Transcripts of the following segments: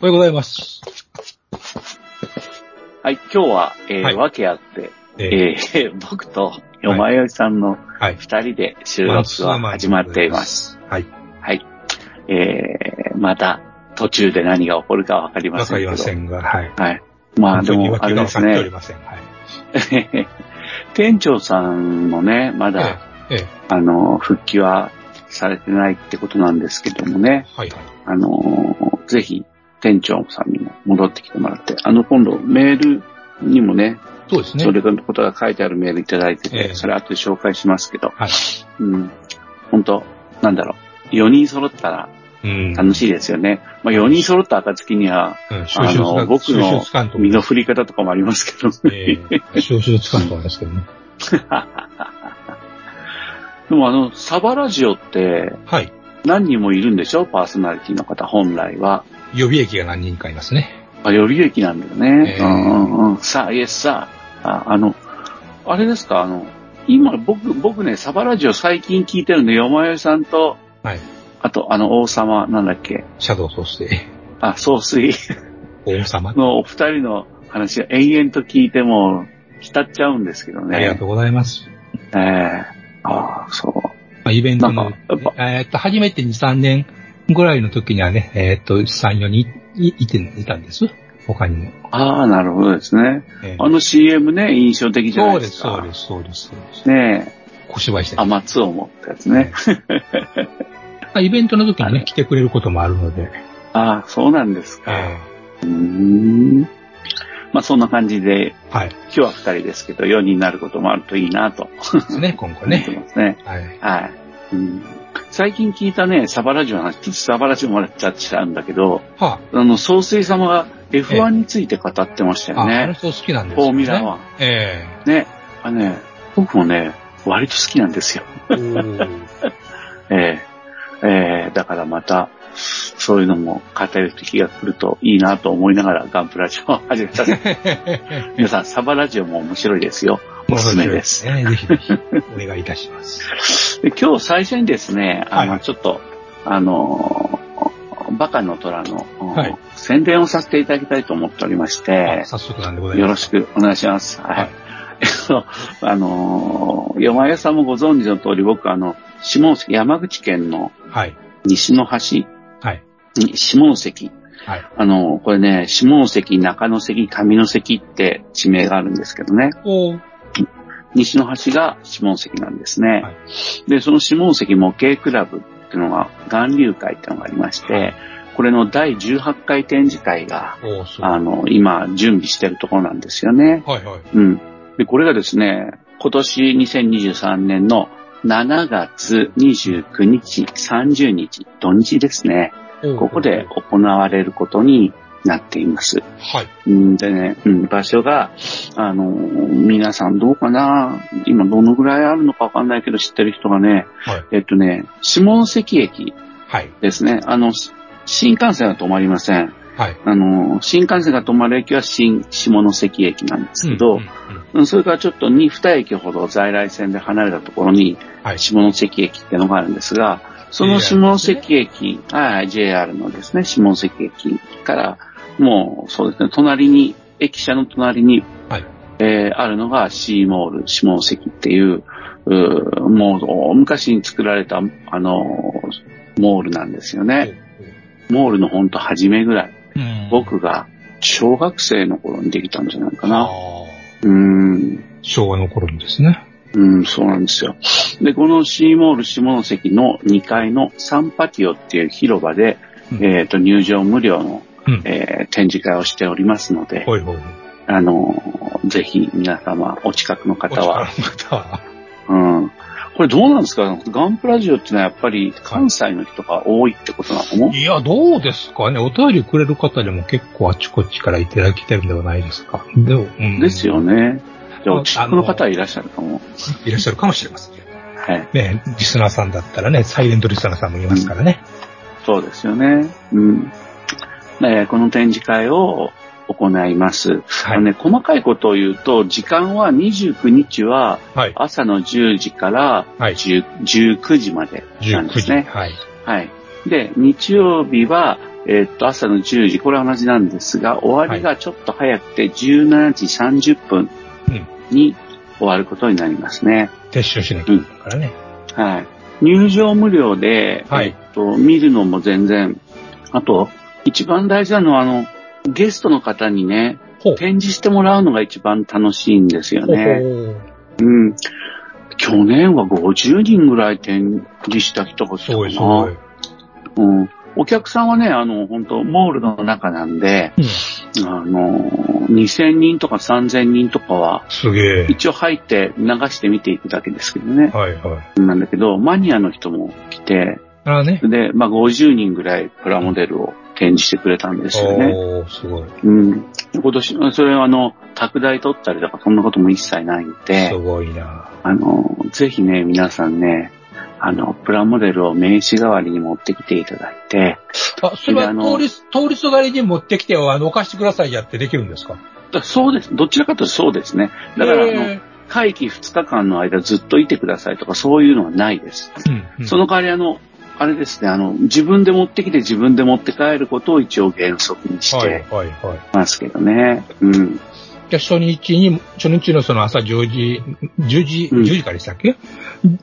おはようございます。はい、今日は、えーはい訳あって、ええー 僕とよまよいさんのはい。二人で収録が始まっています。はい。はい。えー、また途中で何が起こるかわかりまわかせんけど。りませんが、はい。はい。まあでも、あれですね。はい。店長さんもね、まだ、ええ、ええ、あの、復帰はされてないってことなんですけどもね。はいはい。あの、ぜひ、店長さんにも戻ってきてもらって、あの、今度メールにもね、そうですね。それのことが書いてあるメールいただいてて、ええそれ後で紹介しますけど、はい。うん。本当なんだろう。4人揃ったらうん。楽しいですよね。まあ4人揃った暁には、うん、収あの、僕収の。身の振り方とかもありますけどね。ええ、収集つかんと思いますけどね。でもあの、サバラジオってはい。何人もいるんでしょ？パーソナリティの方、本来は。予備役が何人かいますね。あ、予備役なんだよね。ええうんうんうん。さあ、イエスさあ、ああの、あれですか、あの、今、僕、僕ね、サバラジオ最近聞いてるんで、よまよいさんと、はい。あと、あの、王様、なんだっけ、シャドウ総帥、あ、総帥王様？のお二人の話を延々と聞いても、浸っちゃうんですけどね。ありがとうございます。ええああ、そう。まあ、イベントのえーっと、初めて2、3年ぐらいの時にはね、えーっと、3、4人いいていたんです。他にも。ああ、なるほどですね。えーあの CM ね、印象的じゃないうですか。そうです、そうです、そうです。ねえ、小芝居してあ、松を持ったやつね。まあイベントの時にね、来てくれることもあるので。ああ、そうなんですか。えうーん。まあそんな感じで、ーはい。今日は二人ですけど、4人になることもあるといいなとですね、今後思ってね。ますね。はい。はい。うん最近聞いたね、サバラジオの話、ちょっとサバラジオもらっちゃっちゃうんだけど、はあの、総帥様が F1 について語ってましたあ、よあ、あの好きなんですフォよ、ね。ーミュラえ1。ね。あのね、僕もね、割と好きなんですよ。えー。ええええだからまた、そういうのも語る時が来るといいなと思いながらガンプラジオを 始めた。皆さん、サバラジオも面白いですよ。おすすめです。ね、ぜひぜひ、お願いいたします。で今日最初にですね、あの、はいちょっと、あの、バカの虎の、はい宣伝をさせていただきたいと思っておりましてあ、早速なんでございよろます。しくお願いします。はい。あの、山屋さんもご存知の通り、僕、あの、下関、山口県のはい。西の端はい。に下関。はい。あの、これね、下関、中野関、上関って地名があるんですけどね。西の端が下関なんですね。はで、その下関模型クラブっていうのが、岩流会っていうのがありまして、はいこれの第18回展示会が。あの、今、準備してるところなんですよね。はいはい。うん。で、これがですね、今年2023年の7月29日、30日、土日ですね。ここで行われることになっています。はい。うんでね、うん、場所が、あの、皆さんどうかな？今どのぐらいあるのかわかんないけど知ってる人がね、はい。えっとね、下関駅はい。ですね。あの、し新幹線は止まりません。はい。あの、新幹線が止まる駅は新下関駅なんですけど、それからちょっと2、2駅ほど在来線で離れたところにはい。下関駅っていうのがあるんですが、その下関駅、はい、JR のですね、下関駅から、もうそうですね、隣に、駅舎の隣に、はいえーあるのが C モール下関っていう、うーもう大昔に作られた、あの、モールなんですよね。モールのほんと初めぐらい。うん僕が小学生の頃にできたんじゃないかあな。ーうーん。昭和の頃にですね。うん、そうなんですよ。で、このシーモール下関の2階のサンパティオっていう広場で、うんえっ、と、入場無料の、うん。えー展示会をしておりますので、ほいほい。あの、ぜひ皆様、お近くの方は。お力の方は。うん。これどうなんですか？ガンプラジオってのはやっぱり関西の人が多いってことなの？いや、どうですかね。お便りくれる方でも結構あちこちからいただきてるんではないですか。でも、うんですよ。ね。じゃあ、あお近くの方はいらっしゃるかも。いらっしゃるかもしれません。はい。ね、リスナーさんだったらね、サイレントリスナーさんもいますからね。そうですよね。うん。えーこの展示会を行います。はいあのね、細かいことを言うと、時間は29日ははい。朝の10時からはい。10 19時までなん19時。ですね。はい。はい。で、日曜日は、えーっと、朝の10時、これは同じなんですが、終わりがちょっと早くて17時30分に終わることになりますね。撤収しなきゃいけないからね。はい。入場無料で、はいえっと、見るのも全然、あと、一番大事なのは、あの、ゲストの方にね。展示してもらうのが一番楽しいんですよね。ほううん。去年は50人ぐらい展示した人がすごいすごい。うん。お客さんはね、あの、本当モールの中なんで、うん。あの、2000人とか3000人とかは、すげえ。一応入って流して見ていくだけですけどね。はいはい。なんだけど、マニアの人も来て、ああね。で、まあ、50人ぐらいプラモデルを展示してくれたんですよね。おー、すごい。うん。今年、それはあの、拓大取ったりとか、そんなことも一切ないんですごいな。あの、ぜひね、皆さんね、あの、プラモデルを名刺代わりに持ってきていただいて、あ、それは通りす、通りすがりに持ってきて、あの、置かしてくださいやってできるんですか？だそうです。どちらかというとそうですね。だから、あの、へ会期2日間の間ずっといてくださいとか、そういうのはないです。ーうんうんその代わり、あの、あれですね、あの、自分で持ってきて自分で持って帰ることを一応原則にしはいてはいはい。ますけどね。うん。じゃあ初日に、初日のその朝10時、10時、うん10時からでしたっけ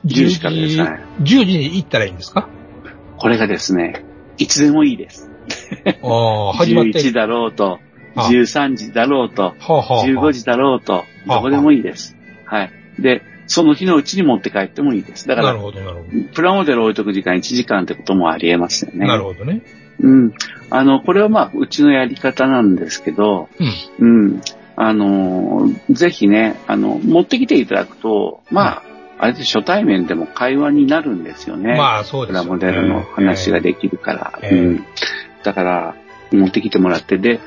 ？10時からですはい10時に行ったらいいんですか？これがですね、いつでもいいです。ああ、始まって。11だろうと、あ13時だろうと、はあ、はあはあ、15時だろうと、あどこでもいいです。はい。で、その日のうちに持って帰ってもいいです。だから、プラモデル置いとく時間1時間ってこともありえますよど。ね。なるほどね。うん。あの、これはまあ、うちのやり方なんですけど、うん。うん。あのー、ぜひね、あの、持ってきていただくと、まあ、あれで初対面でも会話になるんですよね。まあ、そうプですよね。ラモデルの話ができるから。ええうん。だから、持ってきてもらって、で、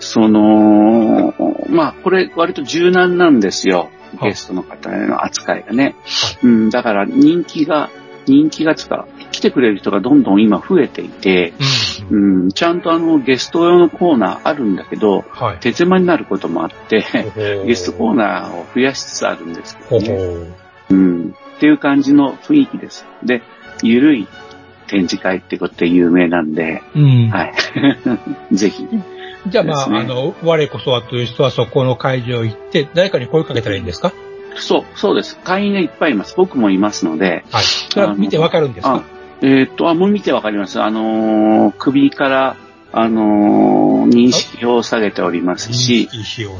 その、まあ、これ割と柔軟なんですよ。はいゲストの方への扱いがね。うん、だから人気が、人気がつか、来てくれる人がどんどん今増えていて、うん。うん、ちゃんとあのゲスト用のコーナーあるんだけど、はい。手狭になることもあって、ゲストコーナナーを増やしつつあるんですけほどね。うん。っていう感じの雰囲気です。で、ゆるい展示会ってことで有名なんで、うん。はい。ぜひ。じゃあまあ、ねあの、我こそはという人はそこの会場行って、誰かに声かけたらいいんですか？そう、そうです。会員がいっぱいいます。僕もいますので。はい。それは見てわかるんですあかえーっと、あ、もう見てわかります。あのー首から、あのー認識を下げておりますし、認識しよ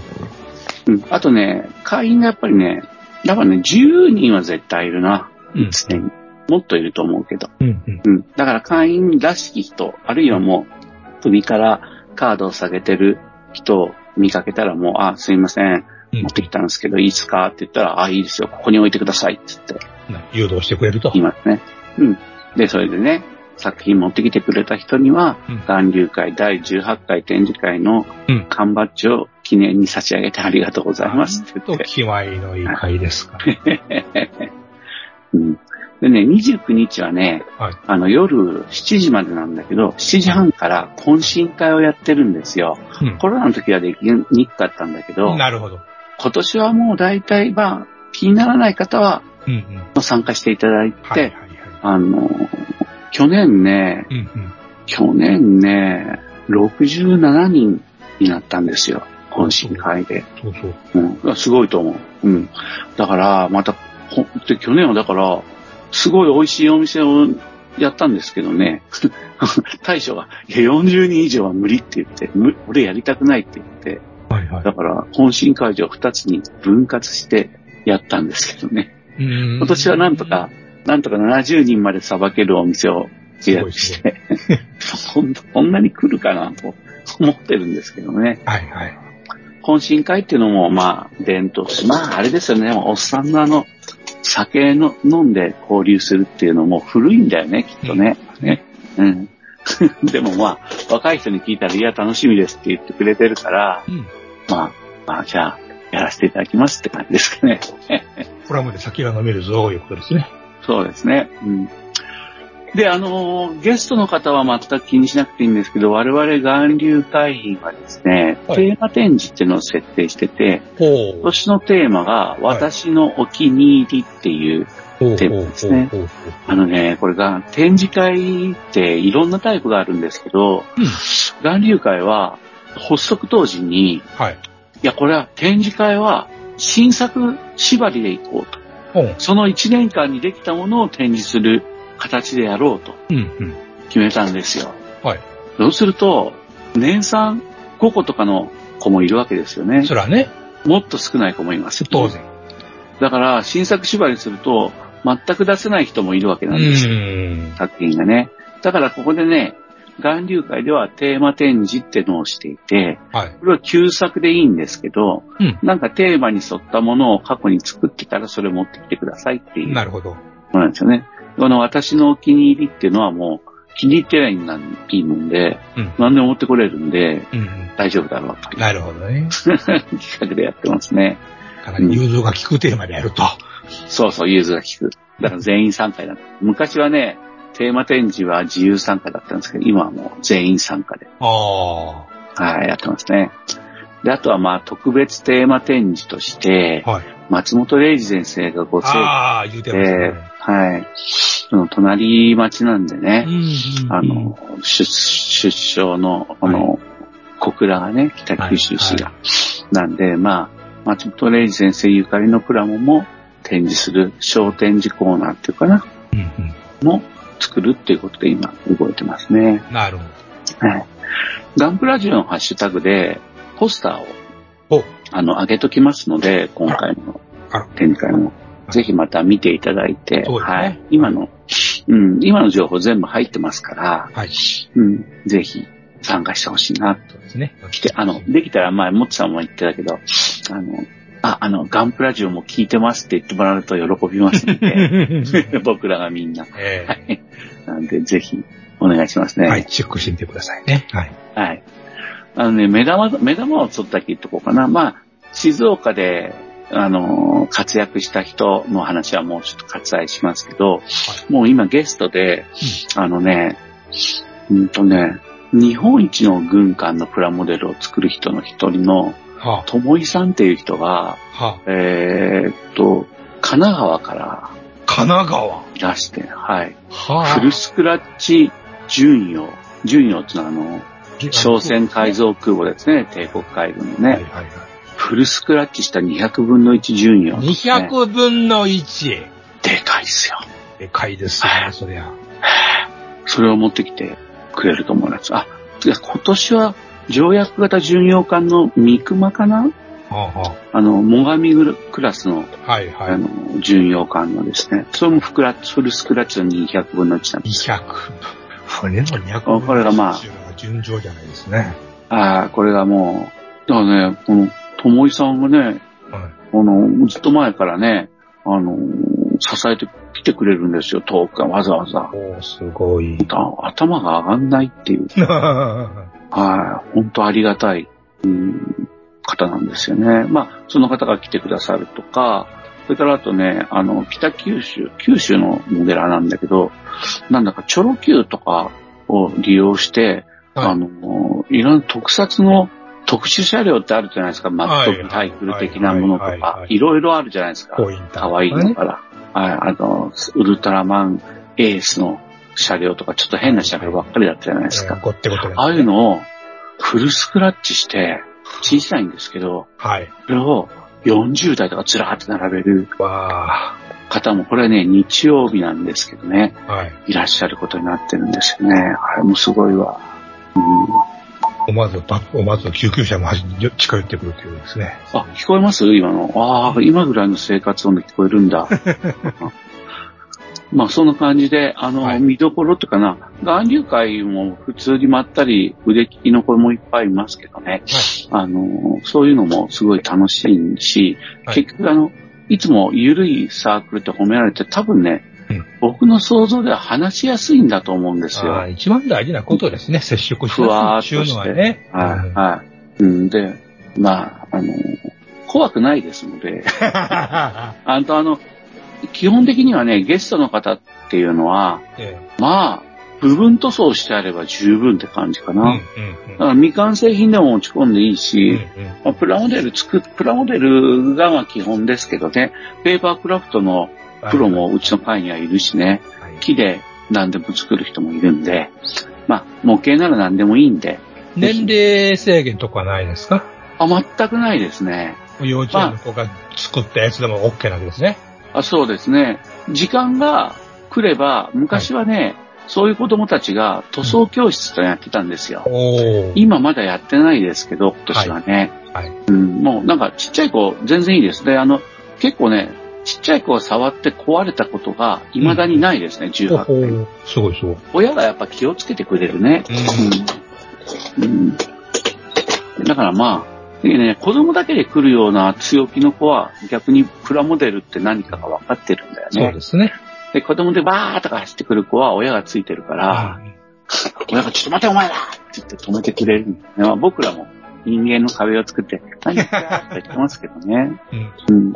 う。うん、あとね、会員がやっぱりね、だからね、10人は絶対いるな。うん常に。もっといると思うけど。うんうん。うん。だから会員らしき人、あるいはもう、首からカードを下げてる人を見かけたらもう、あ、すいません持ってきたんですけど、いいですかって言ったら、あ、いいですよ、ここに置いてくださいって言って誘導してくれると。言いますね。うん。で、それでね、作品持ってきてくれた人には、うん岩流会第18回展示会のうん缶バッジを記念に差し上げてありがとうございますってと言って。気前のいい会ですか。うん。でね、29日はね、はいあの夜7時までなんだけど、7時半から懇親会をやってるんですよ。うんコロナの時はできにくかったんだけど、なるほど。今年はもう大体、まあ、気にならない方はうんうん。参加していただいて、はいはいはい。あの、去年ね、うんうん。去年ね、67人になったんですよ。懇親会で。そうそう。うん。すごいと思う。うん。だから、また、ほで、去年はだから、すごい美味しいお店をやったんですけどね、大将が、いや、40人以上は無理って言って、む俺やりたくないって言って、はいはい。だから、懇親会場2つに分割してやったんですけどね。今今年はなんとか、なんとか70人までさばけるお店を予約して、そ んそんなに来るかなと思ってるんですけどね。はいはい。懇親会っていうのも、まあ、伝統し、まあ、あれですよね、おっさんのあの、酒の飲んで交流するっていうのも古いんだよね、きっとね。ね。うん。でもまあ、若い人に聞いたら、いや、楽しみですって言ってくれてるから、うん。まあ、まあ、じゃあ、やらせていただきますって感じですかね。プラムで酒が飲めるぞ、いうことですね。そうですね。うん。で、あのーゲストの方は全く気にしなくていいんですけど、我々岩流会員はですね、はいテーマ展示っていうのを設定してて、ほ今年のテーマが、私のお気に入りっていう、テーマですねあのね、これが展示会っていろんなタイプがあるんですけど、うん。岩流会は発足当時に、いはい。や、これは展示会は新作縛りでいこうと。その1年間にできたものを展示する形でやろうとうん、うん。決めたんですよ。はい。そうすると、年産5個とかの子もいるわけですよね。そらね、もっと少ない子もいます。当然。だから、新作縛りすると、全く出せない人もいるわけうなんです。作品がね。だから、ここでね、岩流会ではテーマ展示ってのをしていて、はい。これは旧作でいいんですけど、うん。なんかテーマに沿ったものを過去に作ってたらそれ持ってきてくださいっていうなるほど。ものなんですよね。この私のお気に入りっていうのはもう気に入ってないんなんいいもんで、うん。何でも持ってこれるんでうん。大丈夫だろうとなるほどね。企画でやってますね。かなり融通が効くテーマでやると。そうそう、融通が利く。だから全員参加だ。昔はね、テーマ展示は自由参加だったんですけど、今はもう全員参加で、あはい、やってますね。で、あとはまあ特別テーマ展示としてあ。、はい。松本零士先生がご成ああ、言うてますね。はい。その隣町なんでね、うんあの、出、出生の、あの、小倉がね、北九州市が。なんで、まあ、松本零士先生ゆかりのプラモも展示する小展示コーナーっていうかな、うんうん。も作るっていうことで今動いてますね。なるほはい。ガンプラジオのハッシュタグで、ポスターを、あの、上げときますので、今回の展示会も。ぜひまた見ていただいて、ねはい。今の、うん、今の情報全部入ってますから、はい。うん、ぜひ参加してほしいな。そうですね。来て、あの、できたら前、もっちさんも言ってたけど、あの、あ、あの、ガンプラジオも聞いてますって言ってもらうと喜びますので、僕らがみんな。えはい。なんで、ぜひ、お願いしますね。えはい、チェックしてみてくださいね。はい。はい。あのね、目玉、目玉をちょっとだけ言っとこうかな。まあ、静岡で、あの、活躍した人の話はもうちょっと割愛しますけど、もう今ゲストで、あのね、うんとね、日本一の軍艦のプラモデルを作る人の一人の、はともいさんっていう人が、あ、はあ、えーっと、神奈川から神奈川。いらして、はい。はフルスクラッチ巡洋。巡洋ってのはあの、朝鮮改造空母ですね、帝国海軍のね。はいはいはい。フルスクラッチした200分の1巡洋、ね。200分の1。でかいっすよ。でかいですね、そりゃ。それを持ってきてくれると思います。あ、今年は条約型巡洋艦の三熊かなはあ、はあの、最上クラスの、あ、はいはい。あの、巡洋艦のですね。それもフクラフルスクラッチの200分の1なんです。200。船の200分の1これがまあ順調じゃないですね。ああ、これがもう、だからね、この、ともいさんがね、はい。あの、ずっと前からね、あの、支えてきてくれるんですよ、遠くからわざわざ。おー、すごい。あ頭が上がんないっていう、はい、本当ありがたい、うん、方なんですよね。まあ、その方が来てくださるとか、それからあとね、あの、北九州、九州のモデラーなんだけど、なんだかチョロ Q とかを利用して、はい。あの、いろんな特撮の特殊車両ってあるじゃないですか。マットタイクル的なものとかい。ろいろあるじゃないですか。ポインター可愛いのから。はい、あの、ウルトラマンエースの車両とか、ちょっと変な車両ばっかりだったじゃないですか。ああい。うのをフルスクラッチして、小さいんですけど、はい。それを40台とかずらーって並べるわ方も、これはね、日曜日なんですけどね、あ。はい。いらっしゃることになってるんですよね。あれもすごいわ。うん思わず、ば思わず救急車も近寄ってくるというですね。あ、聞こえます？今の。ああ、今ぐらいの生活音で聞こえるんだ。まあそんな感じで、あの、はい見どころっていうかな、岩流会も普通にまったり腕利きの子もいっぱいいますけどね、あの、そういうのもすごい楽しいし、はい結局あの、いつも緩いサークルって褒められて多分ね、うん僕の想像では話しやすいんだと思うんですよ。一番大事なことですね。接触しふわやすいっていう。のはね。はい、はい。うんで、まあ、あの、怖くないですので、あとあの、基本的にはね、ゲストの方っていうのは、えまあ、部分塗装してあれば十分って感じかな。だから未完成品でも持ち込んでいいし、うんうんまあプラモデル作っ、プラモデルがまあ基本ですけどね、ペーパークラフトのプロもうちの会にはいるしね、はい。木で何でも作る人もいるんで、まあ、模型なら何でもいいんで、年齢制限とかはないですか？あ、全くないですね。幼稚園の子が作ったやつでも OK なんですね。あそうですね。時間が来れば、昔はね、そういう子供たちが塗装教室とやってたんですよ。今まだやってないですけど、今年はね。はい。うん、もうなんかちっちゃい子全然いいですね。あの、結構ね、ちっちゃい子が触って壊れたことが未だにないですね、ほ18ほ歳。うすごいすごい。親がやっぱ気をつけてくれるね。うん。うん、だからまあ、ね、子供だけで来るような強気の子は逆にプラモデルって何かが分かってるんだよね。そうですね。で、子供でバーとか走ってくる子は親がついてるから、親がちょっと待てお前らって言って止めてくれるんだよね。まあ、僕らも人間の壁を作って、何言って言ってますけどね。うんうん。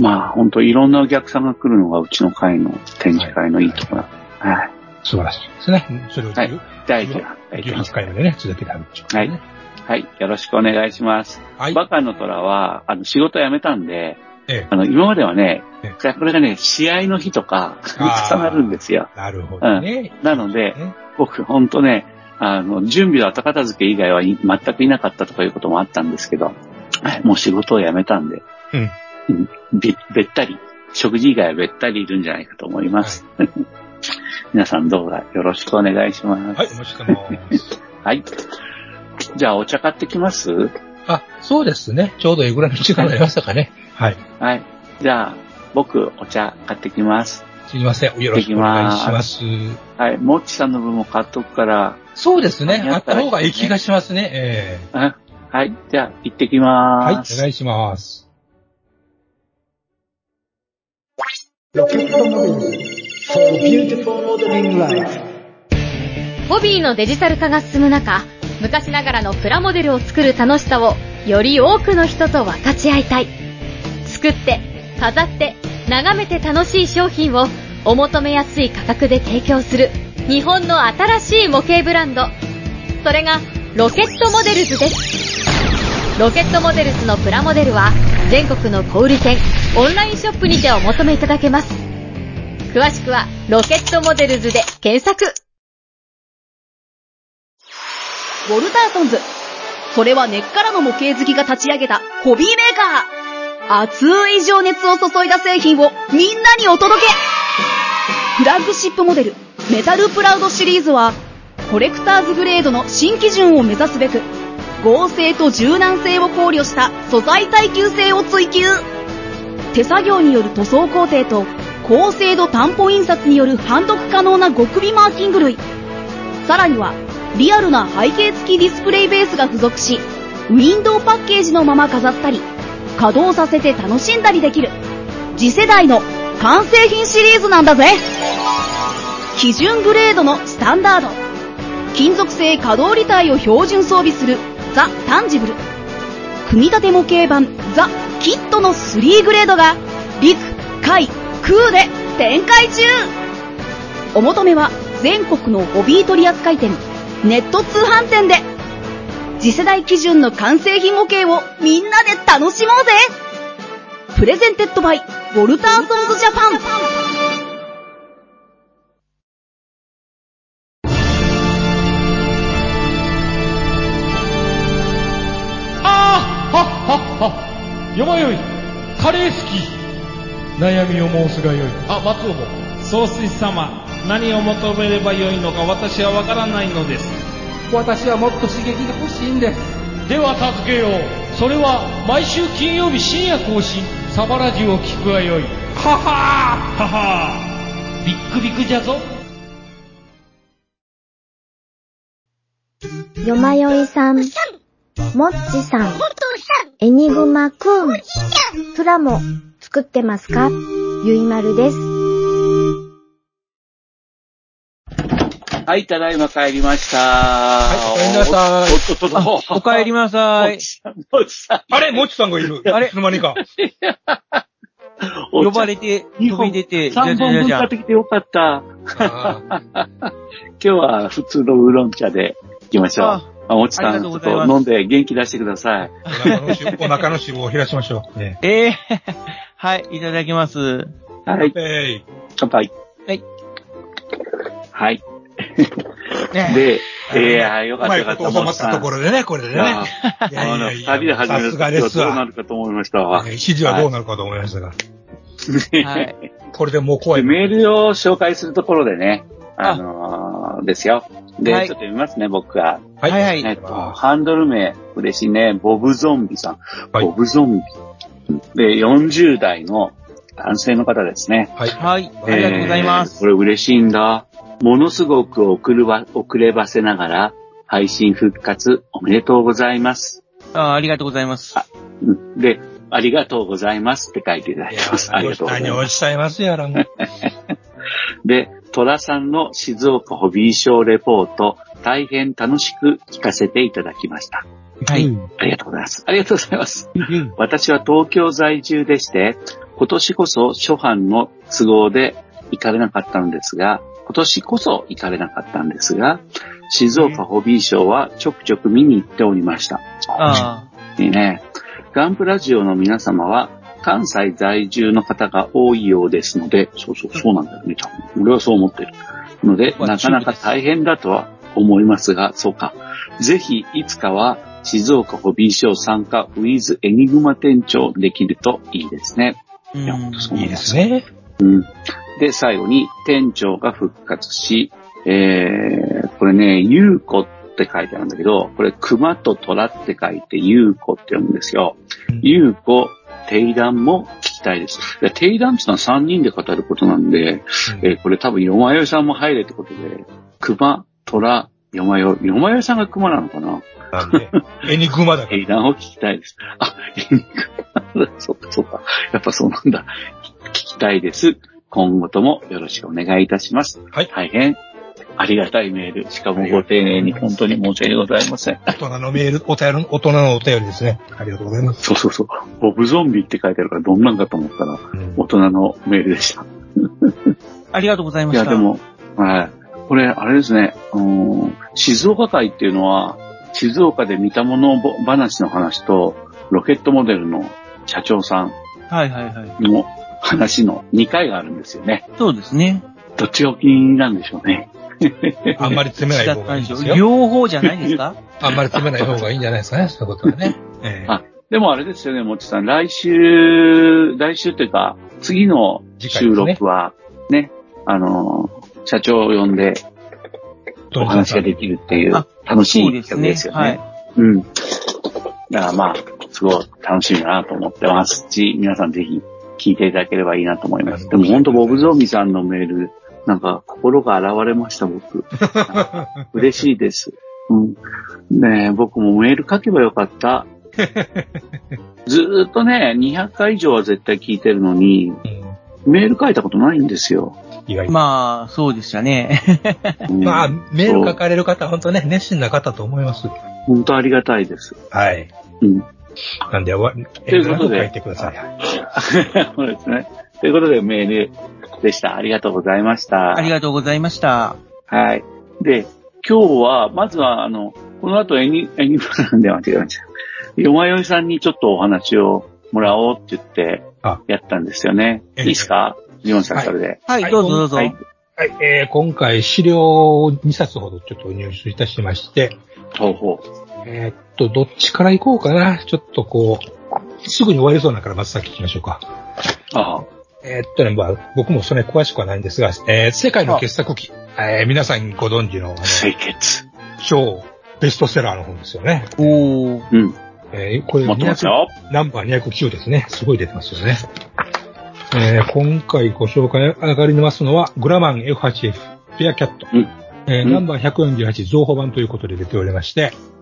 まあ、本当いろんなお客さんが来るのがうちの会の展示会のいいところ。はい。素晴らしいですね。それをはい10第18回展18示会。回までね、続けてあるってことはいね。。はい。よろしくお願いします。はい。バカの虎は、あの、仕事辞めたんで、ええあの、今まではねえ、これがね、試合の日とか、重なるんですよ。なるほどね。なので、ね僕、ほんとね、あの、準備の後片付け以外はい全くいなかったとかいうこともあったんですけど、はいもう仕事を辞めたんで、うん。うんべべったり、食事以外はべったりいるんじゃないかと思います。皆さんどうぞよろしくお願いします。はい、お待ちしてます。はい。じゃあ、お茶買ってきます？あ、そうですね。ちょうどいいぐらいの時間になりましたかね。はい。はい。じゃあ、僕、お茶買ってきます。すみません。よろしくお願いします。はい。もっちさんの分も買っとくから、そうですね。あった方がいい気がしますね。ええあはい。じゃあ、行ってきはい、ます。お願いします。ロケットモデル for beautiful modeling life. ホビーのデジタル化が進む中、昔ながらのプラモデルを作る楽しさをより多くの人と分かち合いたい。作って、飾って、眺めて楽しい商品をお求めやすい価格で提供する日本の新しい模型ブランド。それがロケットモデルズです。ロケットモデルズのプラモデルは全国の小売店、オンラインショップにてお求めいただけます。詳しくはロケットモデルズで検索。ウォルターソンズ。それは根っからの模型好きが立ち上げたホビーメーカー。熱い情熱を注いだ製品をみんなにお届けフラッグシップモデル、メタルプラウドシリーズは、コレクターズグレードの新基準を目指すべく、合成と柔軟性を考慮した素材耐久性を追求。手作業による塗装工程と、高精度担保印刷による判読可能な極微マーキング類。さらには、リアルな背景付きディスプレイベースが付属し、ウィンドウパッケージのまま飾ったり、稼働させて楽しんだりできる、次世代の完成品シリーズなんだぜ基準グレードのスタンダード。金属製可動履帯を標準装備するザ・タンジブル。組み立て模型版ザ・キットの3グレードが陸、海、空で展開中お求めは全国のホビー取扱店、ネット通販店で。次世代基準の完成品模型をみんなで楽しもうぜ。 Presented by、ウォルターソンズジャパン。ああはっはっは。よまよい。カレー好き。悩みを申すがよい。あ松尾も。総帥様何を求めればよいのか私はわからないのです。私はもっと刺激が欲しいんです。では助けよう。それは毎週金曜日深夜更新。サバラジュを聞くがよい。ははー。ははビックビックじゃぞ。よまよいさん、もっちさん、エニグマくん、プラモ作ってますか？ゆいまるです。はい、ただいま帰りました。はいお帰りなさいおっとっとっとお帰りなさいも。ちさんあれもちさんがいる。あれいつの間にか。呼ばれて、飛び出て、じゃ3じゃじゃじゃ本分買っ。てきてよかった。あ今日は普通のウーロン茶で行きましょう。ああ、もちさん、ちょっがと飲んで元気出してください。ーお腹の脂肪を減らしましょう。ね。ええはい、いただきます。はい。乾杯。はい。はい。ねで、えー、ようかったよかった。まったところでね、これでね。あいやいあの、やいや二人で始めさると。どうなるかと思いましたわ。ね一時はどうなるかと思いましたが。はい。これでもう怖い。でメールを紹介するところでね、あのーですよ。で、はいちょっと読みますね、僕が。はいはいはいえっと、ハンドル名、嬉しいね、ボブゾンビさん。はいボブゾンビ。で、40代の男性の方ですね。はい。はい。ありがとうございます。えーこれ嬉しいんだ。ものすごく遅れば、遅ればせながら、配信復活おめでとうございます。あありがとうございます。うんで、ありがとうございますって書いていただいやきます。ありがとうございます。何をおっしゃいますやらもう。で、トラさんの静岡ホビーショーレポート、大変楽しく聞かせていただきました。はい。ありがとうございます。ありがとうございます。うん私は東京在住でして、今年こそ初版の都合で行かれなかったのですが、今年こそ行かれなかったんですが、静岡ホビーショーはちょくちょく見に行っておりました。あいいね。ガンプラジオの皆様は、関西在住の方が多いようですので、そうそう、そうなんだよね、多分。俺はそう思ってる。ので、まあなかなか大変だとは思いますが、そうか。ぜひ、いつかは、静岡ホビーショー参加 with エニグマ店長できるといいですね。いや、本当ん。そう思いま。いいですすね。うん。で、最後に、店長が復活し、えー、これね、ゆうこって書いてあるんだけど、これ、熊と虎って書いて、ゆうこって読むんですよ。うんゆうこ、定談も聞きたいです。で定談ってのは3人で語ることなんで、えーこれ多分、よまよいさんも入れってことで、熊、虎、よまよい、よまよいさんが熊なのかな？なんで、エニグマだから。定談を聞きたいです。あ、エニグマそっかそっか。やっぱそうなんだ。聞きたいです。今後ともよろしくお願いいたします。はい大変ありがたいメール。しかもご丁寧に本当に申し訳ございません。大人のメール、お便り、大人のお便りですね。ありがとうございます。そうそうそう。ボブゾンビって書いてあるからどんなんかと思ったら、うん大人のメールでした。ありがとうございました。いや、でも、はい。これ、あれですね、うん静岡会っていうのは、静岡で見たもの話の話と、ロケットモデルの社長さんはいはいはい。の話の2回があるんですよね。そうですね。どっちがお気になんでしょうね。あんまり詰めない方がいいですよ。両方じゃないですか？あんまり詰めない方がいいんじゃないですかね、そういうことはね。ええあでもあれですよね、もちさん。来週、来週っていうか、次の収録は、ね、あの、社長を呼んでお話ができるっていうあ楽しい企画そうですね。ですよね。はい。うん。だからまあ、すごい楽しみだなと思ってますし、皆さんぜひ聞いていただければいいなと思います。でも本当ボブゾンビさんのメール、なんか心が現れました、僕。嬉しいです。うん。ねえ僕もメール書けばよかった。ずーっとね、200回以上は絶対聞いてるのに、メール書いたことないんですよ。意外に。まあ、そうでしたね。うんまあ、メール書かれる方、本当ね、熱心な方と思います。本当ありがたいです。はい。うん。なんで、わということで書いてください。そうですね。ということでメールでした。ありがとうございました。ありがとうございました。はい。で、今日は、まずは、あの、この後エニ、エニブランで間違えました。よまよいさんにちょっとお話をもらおうって言ってあ、やったんですよね。いいですか？ジョンさん、それで。はい、はいどうぞどうぞ。はい。はい、えー、今回資料を2冊ほどちょっと入手いたしまして、ほうほえーっと、どっちから行こうかな。ちょっとこう、すぐに終わりそうだからまず先行きましょうか。う。ああ。えーっとね、まあ、僕もそれ詳しくはないんですが、えー、世界の傑作機、えー、皆さんご存知の、あの、清潔。超ベストセラーの本ですよね。おー。うん。えー、これ持ってます200よ。ナンバー209ですね。すごい出てますよね。えー今回ご紹介上がりますのは、グラマン F8F、ベアキャット。うんえーうんナンバー148増補版ということで出ておりまして、うん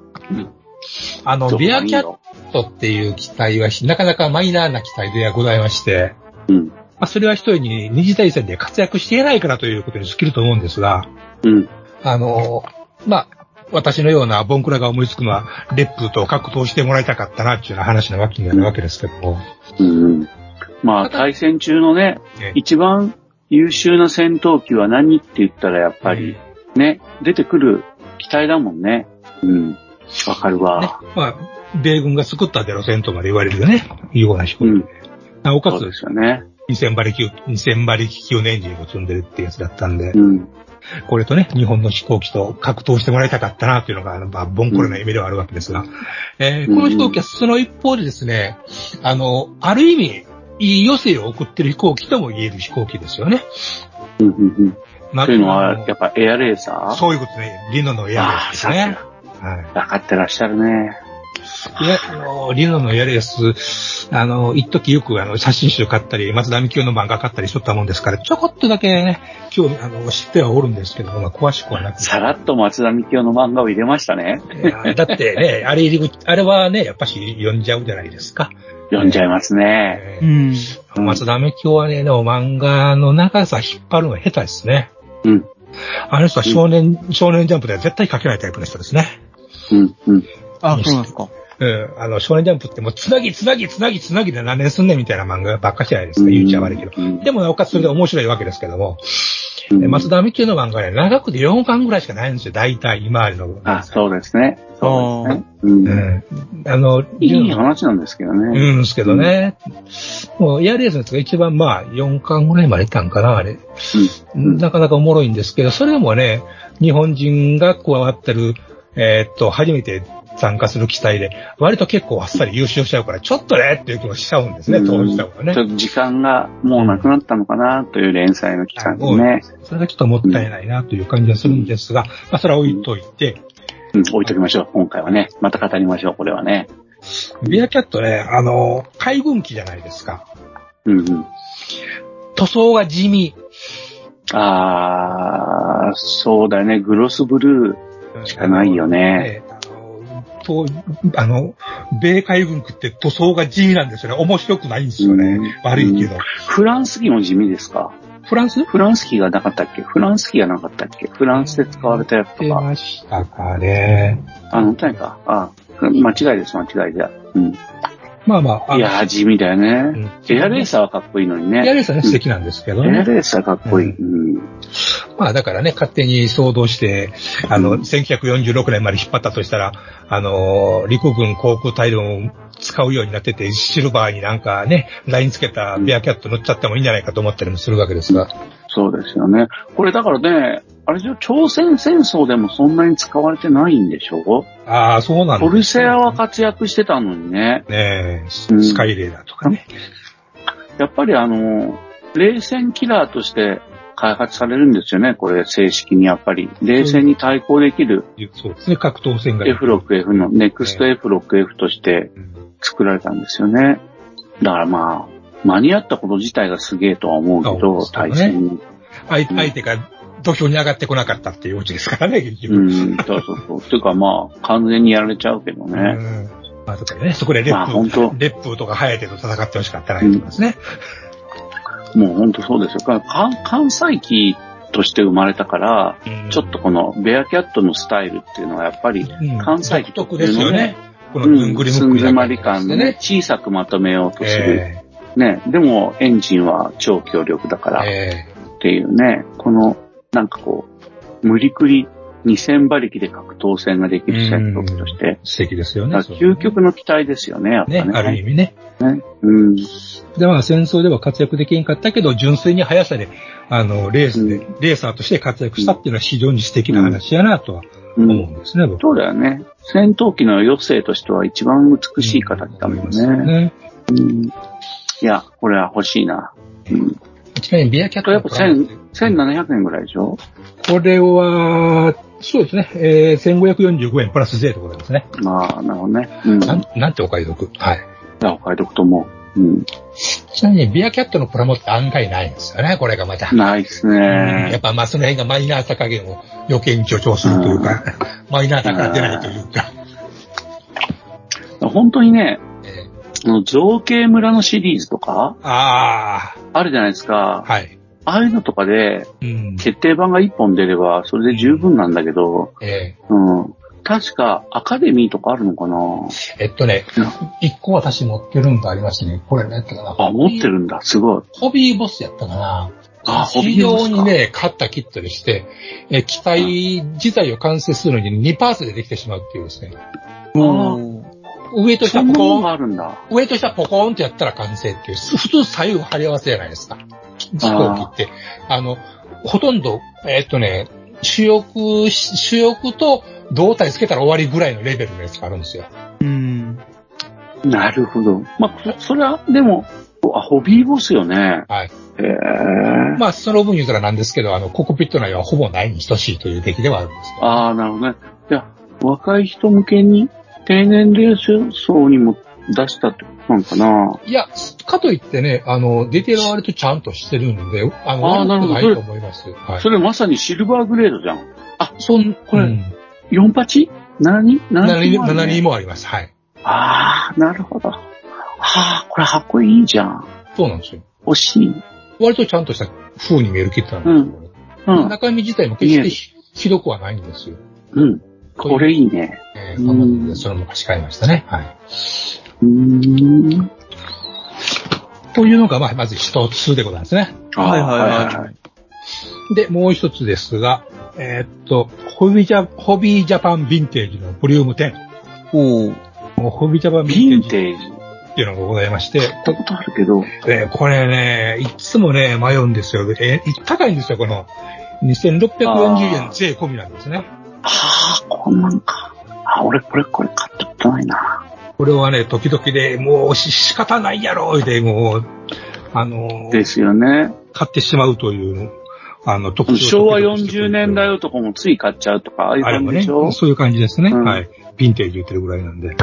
あの、どうベアキャットっていう機体はなかなかマイナーな機体ではございまして、うん。まあ、それは一重に二次大戦で活躍していないからということに尽きると思うんですが、うん。あの、まあ、私のようなボンクラが思いつくのは、レップと格闘してもらいたかったなっていうような話なわけになるわけですけども。うん。まあ、対戦中のね、え一番優秀な戦闘機は何って言ったらやっぱり、ね、出てくる機体だもんね。うん。わかるねわ。、まあ、米軍が作ったゼロ戦とまで言われるよね、ような飛行機。うん。なおかつそうで、すよね。2000馬力、2000馬力級のエンジンを積んでるってやつだったんで、うん。これとね、日本の飛行機と格闘してもらいたかったなというのが、あのまあ、ボンコレな夢ではあるわけですが、えーこの飛行機はその一方でですね、あの、ある意味、いい余生を送ってる飛行機とも言える飛行機ですよね。うん。うん。うん。なというのは、あのやっぱエアレーサー？そういうことね、リノのエアレースですね。はい。わかってらっしゃるね。いや、あの、リノのエアレース、あの、一時よくあの、写真集買ったり、松田美京の漫画買ったりしとったもんですから、ちょこっとだけね、興味、あの、知ってはおるんですけども、まあ、詳しくはなくて。さらっと松田美京の漫画を入れましたね。だってね、あれ入り口、あれはね、やっぱし読んじゃうじゃないですか。読んじゃいますね。えうん。ー松田美京はね、でも漫画の長さ引っ張るのが下手ですね。うん。あの人は少年、少年ジャンプでは絶対書けないタイプの人ですね。うん。うん。あ、そうなんですか。うん。あの、少年ジャンプってもう、つなぎ、つなぎ、つなぎ、つなぎで何年すんねんみたいな漫画ばっかしじゃないですか。言っちゃ悪いけど。うんでもなおかつそれで面白いわけですけども、松田美京の漫画ね、長くて4巻ぐらいしかないんですよ。大体、今までの。あ、そうですね。そうですね。うん。うん。あの、いい話なんですけどね。うんですけどね。もう、エアレースのやつが一番まあ、4巻ぐらいまでいったんかな、あれ。うんなかなかおもろいんですけど、それでもね、日本人が加わってる、えーっと、初めて参加する機体で、割と結構あっさり優勝しちゃうから、ちょっとねっていう気もしちゃうんですね、当時した方がねちょ。っと時間がもうなくなったのかなという連載の期間でね。それがちょっともったいないなという感じがするんですが、まあ、それは置いといて、うん、置いときましょう。今回はね。また語りましょう、これはね。ビアキャットね、あの、海軍機じゃないですか。うんうん。塗装が地味。あー、そうだよね。グロスブルーしかないよね。あのと、あの、米海軍機って塗装が地味なんですよね。面白くないんですよね。うん悪いけど。フランス機も地味ですか？フランス？フランス機がなかったっけ？フランス機がなかったっけ？フランスで使われたやつと出か。ましたかね。あ、乗ってないか。あ、間違いです、間違いじゃ。うん。まあまあ、いやー、地味だよね。うんエアレーサーはかっこいいのにね。エアレースはね、素敵なんですけどね。エアレーサーかっこいい。ううん。まあだからね、勝手に想像して、あの、1946年まで引っ張ったとしたら、あの、陸軍航空隊でも使うようになってて、シルバーになんかね、ラインつけたベアキャット乗っちゃってもいいんじゃないかと思ったりもするわけですが。そうですよね。これだからね、あれでしょ、朝鮮戦争でもそんなに使われてないんでしょ？ああ、そうなんですねトルセアは活躍してたのにね。ねえ、うんスカイレーダーとかね。やっぱりあの、冷戦キラーとして開発されるんですよね、これ正式にやっぱり。冷戦に対抗できるそうですね、格闘戦が。F6F の、ネクスト F6F としてうん作られたんですよね。だからまあ、間に合ったこと自体がすげえとは思うけど、ね対戦に。相相手が土俵に上がってこなかったっていうオチですからね、結局。うん、そうそうそう。というかまあ、完全にやられちゃうけどね。うんまあ、とかね、そこでレップ、まあ本当レップとかハヤテと戦ってほしかったなとかですね。もう本当そうですよ。か関関西機として生まれたから、うんちょっとこのベアキャットのスタイルっていうのはやっぱりうん関西機独特ですよね。このうん、ぬんぐりむすんっくりまり感でね。小さくまとめようとする。えね、でもエンジンは超強力だからええっていうね、この、なんかこう、無理くり2000馬力で格闘戦ができる戦闘機としてえ、素敵ですよね。究極の機体ですよね、やっぱね。ね、ある意味ね。ね。うん。で、まあ戦争では活躍できんかったけど、純粋に速さで、あの、レースで、うレーサーとして活躍したっていうのは非常に素敵な話やなとはうん思うんですね、僕そうだよね。戦闘機の余生としては一番美しい形だもん思いますよね。ね。うん。いや、これは欲しいな。うん。ちなみにビアキャッこれやっぱトの1000 1700円ぐらいでしょ？これは、そうですね、えー、1545円プラス税でございますね。まあ、なるほどね。うん。なん、なんてお買い得？はい。じゃあ、お買い得と思う。うん。ちなみにビアキャットのプラモって案外ないんですよね、これがまた。ないですね。やっぱまあその辺がマイナーさ加減を余計に助長するというか、マイナーさから出ないというか。本当にね、あの造形村のシリーズとか、ああるじゃないですか。あ、はい。ああいうのとかで、うん。決定版が1本出れば、それで十分なんだけど、えうん。確か、アカデミーとかあるのかな？ええっとね、一個私持ってるんとありますね。これね、やったかな？あ、持ってるんだ。すごい。ホビーボスやったかな？あ、ホビ非ーボスか常にね、買ったキットでして、え機体自体を完成するのに2パーツでできてしまうっていうですね。あ上と下ポコーンがあるんだ。上と下ポコーンってやったら完成っていう、普通左右貼り合わせじゃないですか。飛行機って。あの、ほとんど、えっとね、主翼、主翼と胴体つけたら終わりぐらいのレベルのやつがあるんですよ。うん。なるほど。まあ、そそれは、でも、あ、ホビーボスよね。はい。へえ。まあ、その分言うたらなんですけど、あの、コックピット内はほぼないに等しいという出来ではあるんです。ああ、なるほどね。いや、若い人向けに、低年齢層にも出したってことなんかな？いや、かといってね、あの、ディテールは割とちゃんとしてるんで、あの、あーなるないと思います。はい。それまさにシルバーグレードじゃん。そん、これうん、48?7? 7 7人もあります。はい。ああ、なるほど。ああ、これ箱いいじゃん。そうなんですよ。惜しい。割とちゃんとした風に見えるキットなんですよ。うん。中身自体も決してひひどくはないんですよ。うん。これいいね。えー、その昔買いましたね。はい。うーん。というのが、まあ、まず一つでございますね。はいはいはいはい。で、もう一つですが、えーっと、ホビージャ、ホビージャパンヴィンテージのボリューム10。おー。もうホビージャパンヴヴィンテージ。っていうのがございまして、聞いたことあるけど。えーこれね、いつもね、迷うんですよ。えー高いんですよ、この。2640円税込みなんですね。ああ、こんなんか。あ、俺これ、これ買ったことないな。これはね、時々でもうし仕方ないやろ、で、もう、あのーですよね。買ってしまうという、あの、特徴昭和40年代男もつい買っちゃうとか、ああいう感じでしょ？そういう感じですね。うんはい。ヴィンテージ言ってるぐらいなんで。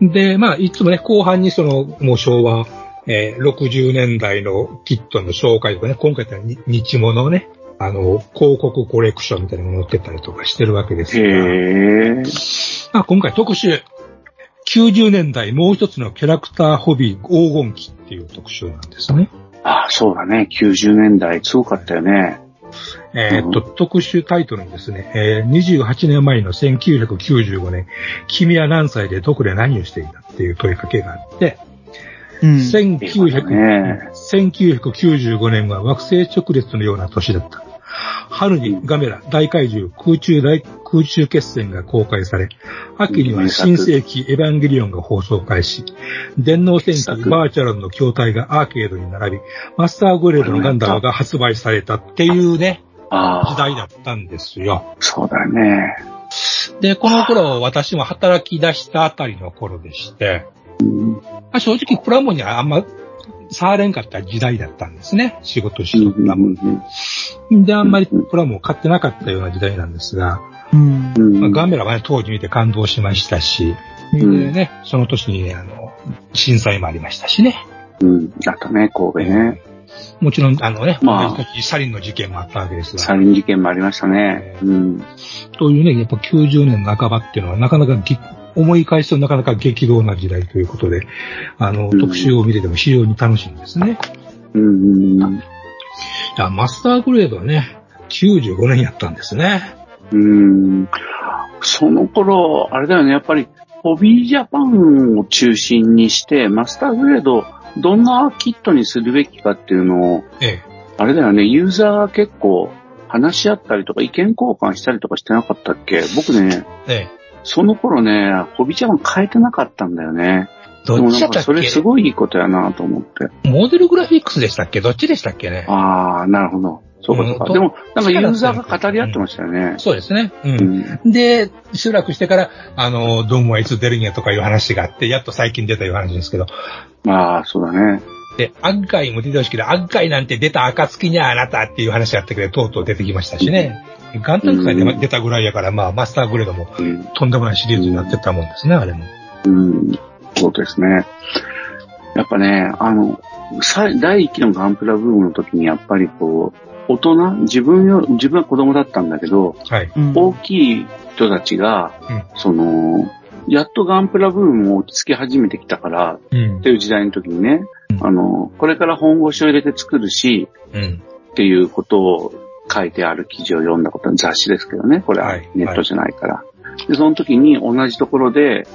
で、まあ、いつもね、後半にその、もう昭和、えー60年代のキットの紹介とかね、今回だったらに日物をね、あの、広告コレクションみたいなのが載ってたりとかしてるわけですへが、え。まあ、今回特集、90年代もう一つのキャラクターホビー黄金期っていう特集なんですね。あ、そうだね。90年代すごかったよね。えーっと、特集タイトルにですね、えー28年前の1995年、君は何歳でどこで何をしていたっていう問いかけがあって、うん。1900ね1995年は惑星直列のような年だった。春にガメラ大怪獣空中大空中決戦が公開され、秋には新世紀エヴァンゲリオンが放送開始、電脳戦記バーチャルの筐体がアーケードに並び、マスターグレードのガンダムが発売されたっていうね、時代だったんですよ。そうだね。で、この頃私も働き出したあたりの頃でして、まあ、正直プラモにはあんま触れんかった時代だったんですね。仕事しとプラモ。で、あんまりプラモを買ってなかったような時代なんですが、うん。まあ、ガンメラはね、当時見て感動しましたし、でね、その年にね、あの、震災もありましたしね。うん。あとね、神戸ね。もちろん、あのね、まあサリンの事件もあったわけですが。サリン事件もありましたね。うん。というね、やっぱ90年半ばっていうのはなかなかぎ思い返すとなかなか激動な時代ということで、あの、うん特集を見てても非常に楽しいんですね。うん。マスターグレードはね、95年やったんですね。うん。その頃、あれだよね、やっぱり、ホビージャパンを中心にして、マスターグレード、どんなキットにするべきかっていうのを、ええ。あれだよね、ユーザーが結構話し合ったりとか意見交換したりとかしてなかったっけ？僕ね、ええ。その頃ね、ホビージャパン変えてなかったんだよね。でどっちだったっけ？それすごいいいことやなと思って。モデルグラフィックスでしたっけ？どっちでしたっけね？ああ、なるほど。そうかそうか。うんでも、なんかユーザーが語り合ってましたよね。そうですね。う。うんん。で、しばらくしてから、あの、ドームはいつ出るんやとかいう話があって、やっと最近出たいう話ですけど、ああ、そうだね。で、アッガイも出てほしいけど、アッガイなんて出た暁にはあなたっていう話があったけど、とうとう出てきましたしね。ガンタンクさんで出たぐらいやから、まあ、マスターグレードもうん。とんでもないシリーズになってたもんですね、あれも。うん。そうですね。やっぱね、あの、さ第一期のガンプラブームの時にやっぱりこう、大人、自分よ、自分は子供だったんだけど、はい。うん大きい人たちが、うんその、やっとガンプラブームも落ち着き始めてきたから、うんっていう時代の時にね、うんあの、これから本腰を入れて作るし、うん。っていうことを書いてある記事を読んだことは雑誌ですけどね、これははい。ネットじゃないから。で、その時に同じところで、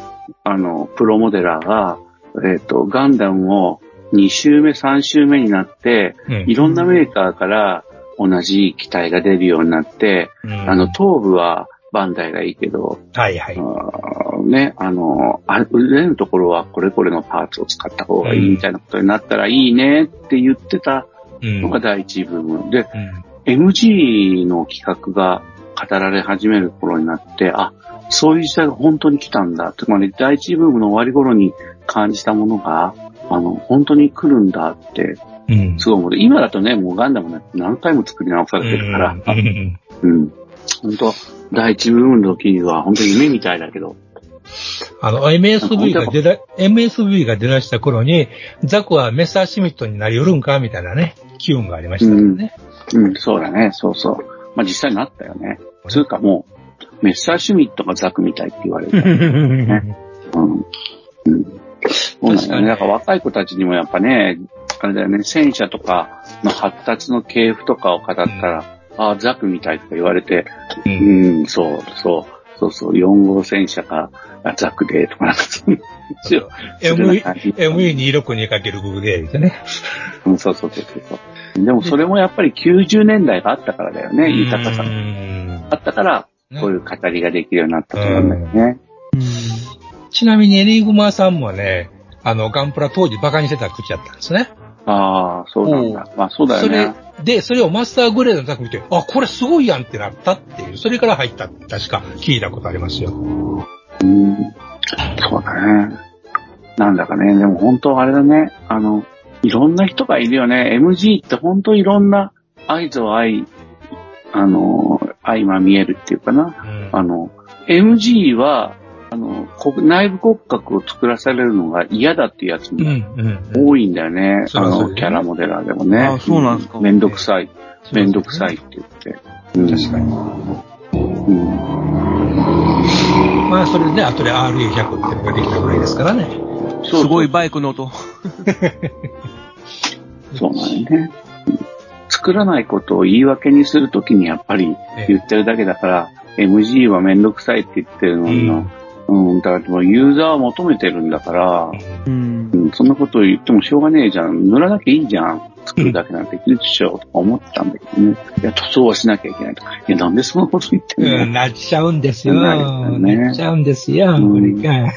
あの、プロモデラーが、えっ、と、ガンダムを2周目、3周目になって、うん。いろんなメーカーから同じ機体が出るようになって、うん。あの、頭部はバンダイがいいけど、はいはい。ね、あの、あ上のところはこれこれのパーツを使った方がいいみたいなことになったらいいねって言ってたうんのが第一部分で、うん。MG の企画が語られ始める頃になって、あ、そういう時代が本当に来たんだ。つまり第一ブームの終わり頃に感じたものが、あの、本当に来るんだって、うん。すごい思う。今だとね、もうガンダムなんて何回も作り直されてるから、うんうん。本当第一ブームの時には本当に夢みたいだけど、あの、MSV が出だ、MSV が出だした頃に、ザクはメッサーシミットになり得るんかみたいなね、機運がありましたよね。うん、そうだね、そうそう。まあ実際になったよね。つうかもう、メッサーシュミットがザクみたいって言われる。うん。うん。そうなんだよね。だから若い子たちにもやっぱね、あれだよね、戦車とかの発達の系譜とかを語ったら、ああ、ザクみたいとか言われて、ううんん、そう、そう、そうそう、4号戦車があザクで、とかなんかそんな話をするような感じ ME262×5 で、みたいなね。うん、そうそうそうそう。でもそれもやっぱり90年代があったからだよね、豊かさあったから、こういう語りができるようになったと思うんだよね。ちなみにエニグマさんもね、あの、ガンプラ当時バカにしてた口だったんですね。ああ、そうなんだ。まあそうだよそれね。、で、それをマスターグレードのザク見て、あ、これすごいやんってなったっていう、それから入ったって確か聞いたことありますよ。うん。そうだね。なんだかね、でも本当あれだね。あの、いろんな人がいるよね。MG って本当いろんな愛と愛、あの、相ま見えるっていうかな。あの、MG は、あの、国内部骨格を作らされるのが嫌だっていうやつも多いんだよね。あの、それはそうだよねキャラモデラーでもね。あそうなんですかめんどくさい。めんどくさいって言って。うん、確かに。うん。まあ、それでね、後で RA100 っていうのができたぐらいですからね。そうすごいバイクの音。そうなんよね。作らないことを言い訳にするときにやっぱり言ってるだけだから、MG はめんどくさいって言ってるのに、うん、だからユーザーは求めてるんだから、うん。うん、そんなことを言ってもしょうがねえじゃん。塗らなきゃいいじゃん。作るだけなんてできるでしょ。とか思ってたんだけどね。いや、塗装はしなきゃいけないとか。いや、なんでそんなこと言ってんの、うん、なっちゃうんですよ。なねなっちゃうんですよ。これが。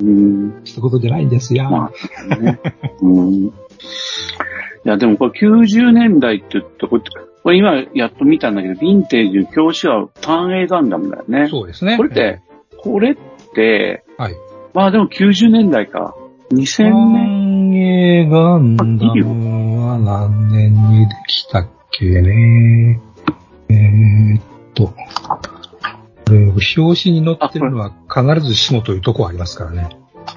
うん。一言じゃないんですよ。まあ、ね。うん。いや、でもこれ90年代って言って、これこれ今やっと見たんだけど、ヴィンテージの表紙は単影ガンダムだよね。そうですね。これって、これって、はい。まあでも90年代か。2000年。単影ガンダムは何年にできたっけね。えーっと、これ、表紙に載ってるのは必ずしもというとこありますからね。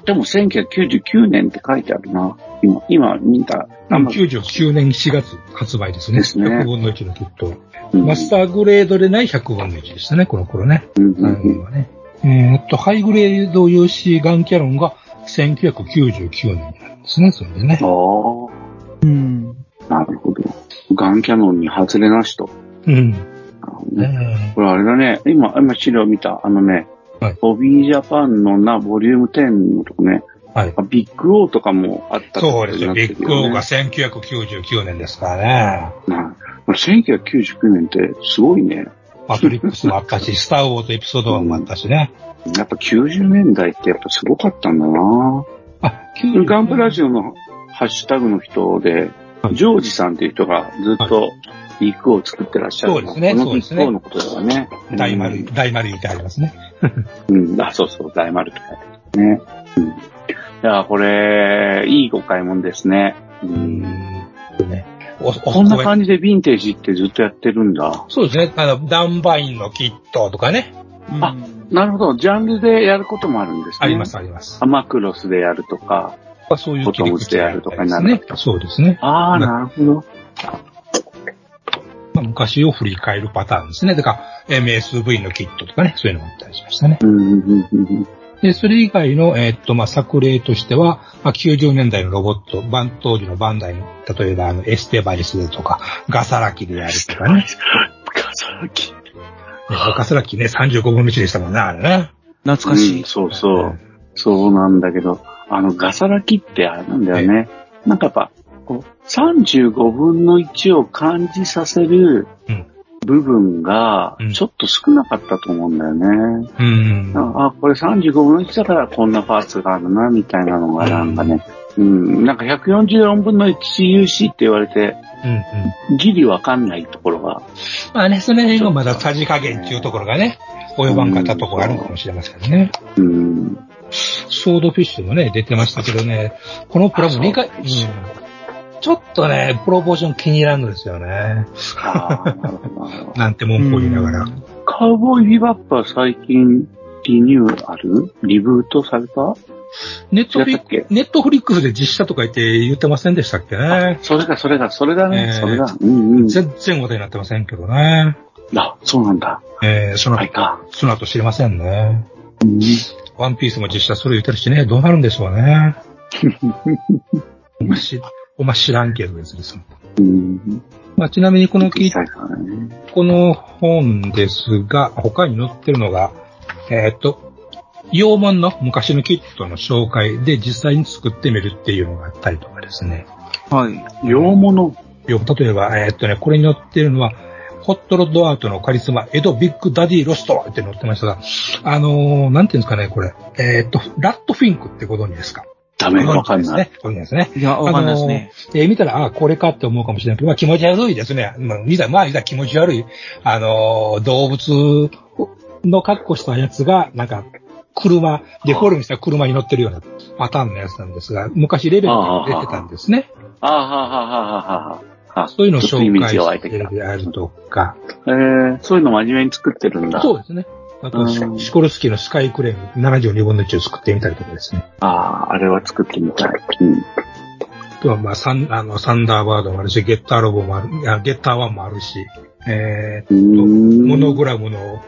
でも1999年って書いてあるな。今、今見た。99年4月発売ですね。ですね100分の1のキット。うんマスターグレードでない100分の1でしたね、この頃ね。うんうんはね。えーっと、ハイグレード UC ガンキャノンが1999年なんですね、それでね。ああ、うん。なるほど。ガンキャノンに外れなしと。うん。なるほどねこれあれだね。今、今資料見た。あのね、はいホビージャパンのな、ボリューム10のとこね。はい。あビッグオーとかもあったそうですよ。ビッグオーがが。1999年ですからね。うんこれ1999年ってすごいね。マトリックスもあったし、スターウォーズエピソード1もあったしね。やっぱ90年代ってやっぱすごかったんだなあ、ガンプラジオのハッシュタグの人で、ジョージさんっていう人がずっとビッグオー作ってらっしゃる。そうですねそうですねのことだよね。大丸、大丸言ってありますね。うん、あ、そうそう、大丸って書いてあるね。うん。いや、これ、いいお買い物ですね。うん。ね。こんな感じでヴィンテージってずっとやってるんだ。そうですね。あの、ダンバインのキットとかね。あ、なるほど。ジャンルでやることもあるんですね。あります、あります。アマクロスでやるとか。ぱそういうボトムズでやるとかになるね。そうですね。ああ、なるほど。まあ、昔を振り返るパターンですね。だから、MSV のキットとかね、そういうのがあったりしましたね。うんうんうんうんで、それ以外の、えーっと、まあ、作例としては、まあ、90年代のロボット、バン当時のバンダイの、例えば、あの、エステバイスとか、ガサラキであるとかね。ガサラキ。ねガサラキね、35分の1でしたもんね、あれね。懐かしい。うんそうそう。そうなんだけど、あの、ガサラキってあれなんだよね。なんかやっぱ、こう、35分の1を感じさせるうん部分がうん、ちょっと少なかったと思うんだよね。うん。あ、あこれ35分の1だからこんなパーツがあるな、みたいなのがなんかね。うん、なんか144分の 1CUC って言われて、うんうん。ギリわかんないところが。まあね、その辺がまださじ加減っていうところがね、及ばんかったところがあるかもしれませんね。うん。ソードフィッシュもね、出てましたけどね、このプラモ2回、ちょっとね、プロポーション気に入らんのですよね。ああ、なんて文句を言いながら。カウボーイビバップは最近リニューアル？リブートされた？ネットフリ違ったっけ？ネットフリックスで実写とか言って言ってませんでしたっけね。それだ、それだ、それだね、えーそれだ。うんうん。全然話題になってませんけどね。あ、そうなんだ。えー、そのはいか。その後知りませんね。うん。ワンピースも実写それ言ってるしね、どうなるんでしょうね。お前知らんけどですです。うん。まあ、ちなみにこのキ小さいからね。この本ですが、他に載ってるのが、えーっと、洋門の昔のキットの紹介で実際に作ってみるっていうのがあったりとかですね。はい。洋物。よ例えば、えーっとね、これに載ってるのは、ホットロッドアートのカリスマ、エドビッグダディロストって載ってましたが、あのーなんていうんですかね、これ。えーっと、ラットフィンクってご存知ですか？ダメ、わかんない。ご存知ですね。いや、わかんないですね。あのーえー見たら、あこれかって思うかもしれないけど、まあ気持ち悪いですね。まあ、見たら、まあ、見たら気持ち悪い、あのー動物の格好したやつが、なんか、車、デフォルメした車に乗ってるようなパターンのやつなんですが、昔レベルで出てたんですね。ああ、はあ、はあ、はあ、はあ。あそういうのを紹介して。るであるとか、えー、そういうの真面目に作ってるんだ。そうですね。あと、シうんシコルスキーのスカイクレーム72分の1を作ってみたりとかですね。ああ、あれは作ってみたい。うん。あとは、まあ、サン、あの、サンダーバードもあるし、ゲッターロボもある、あゲッターワンもあるし、えー、うーんモノグラムの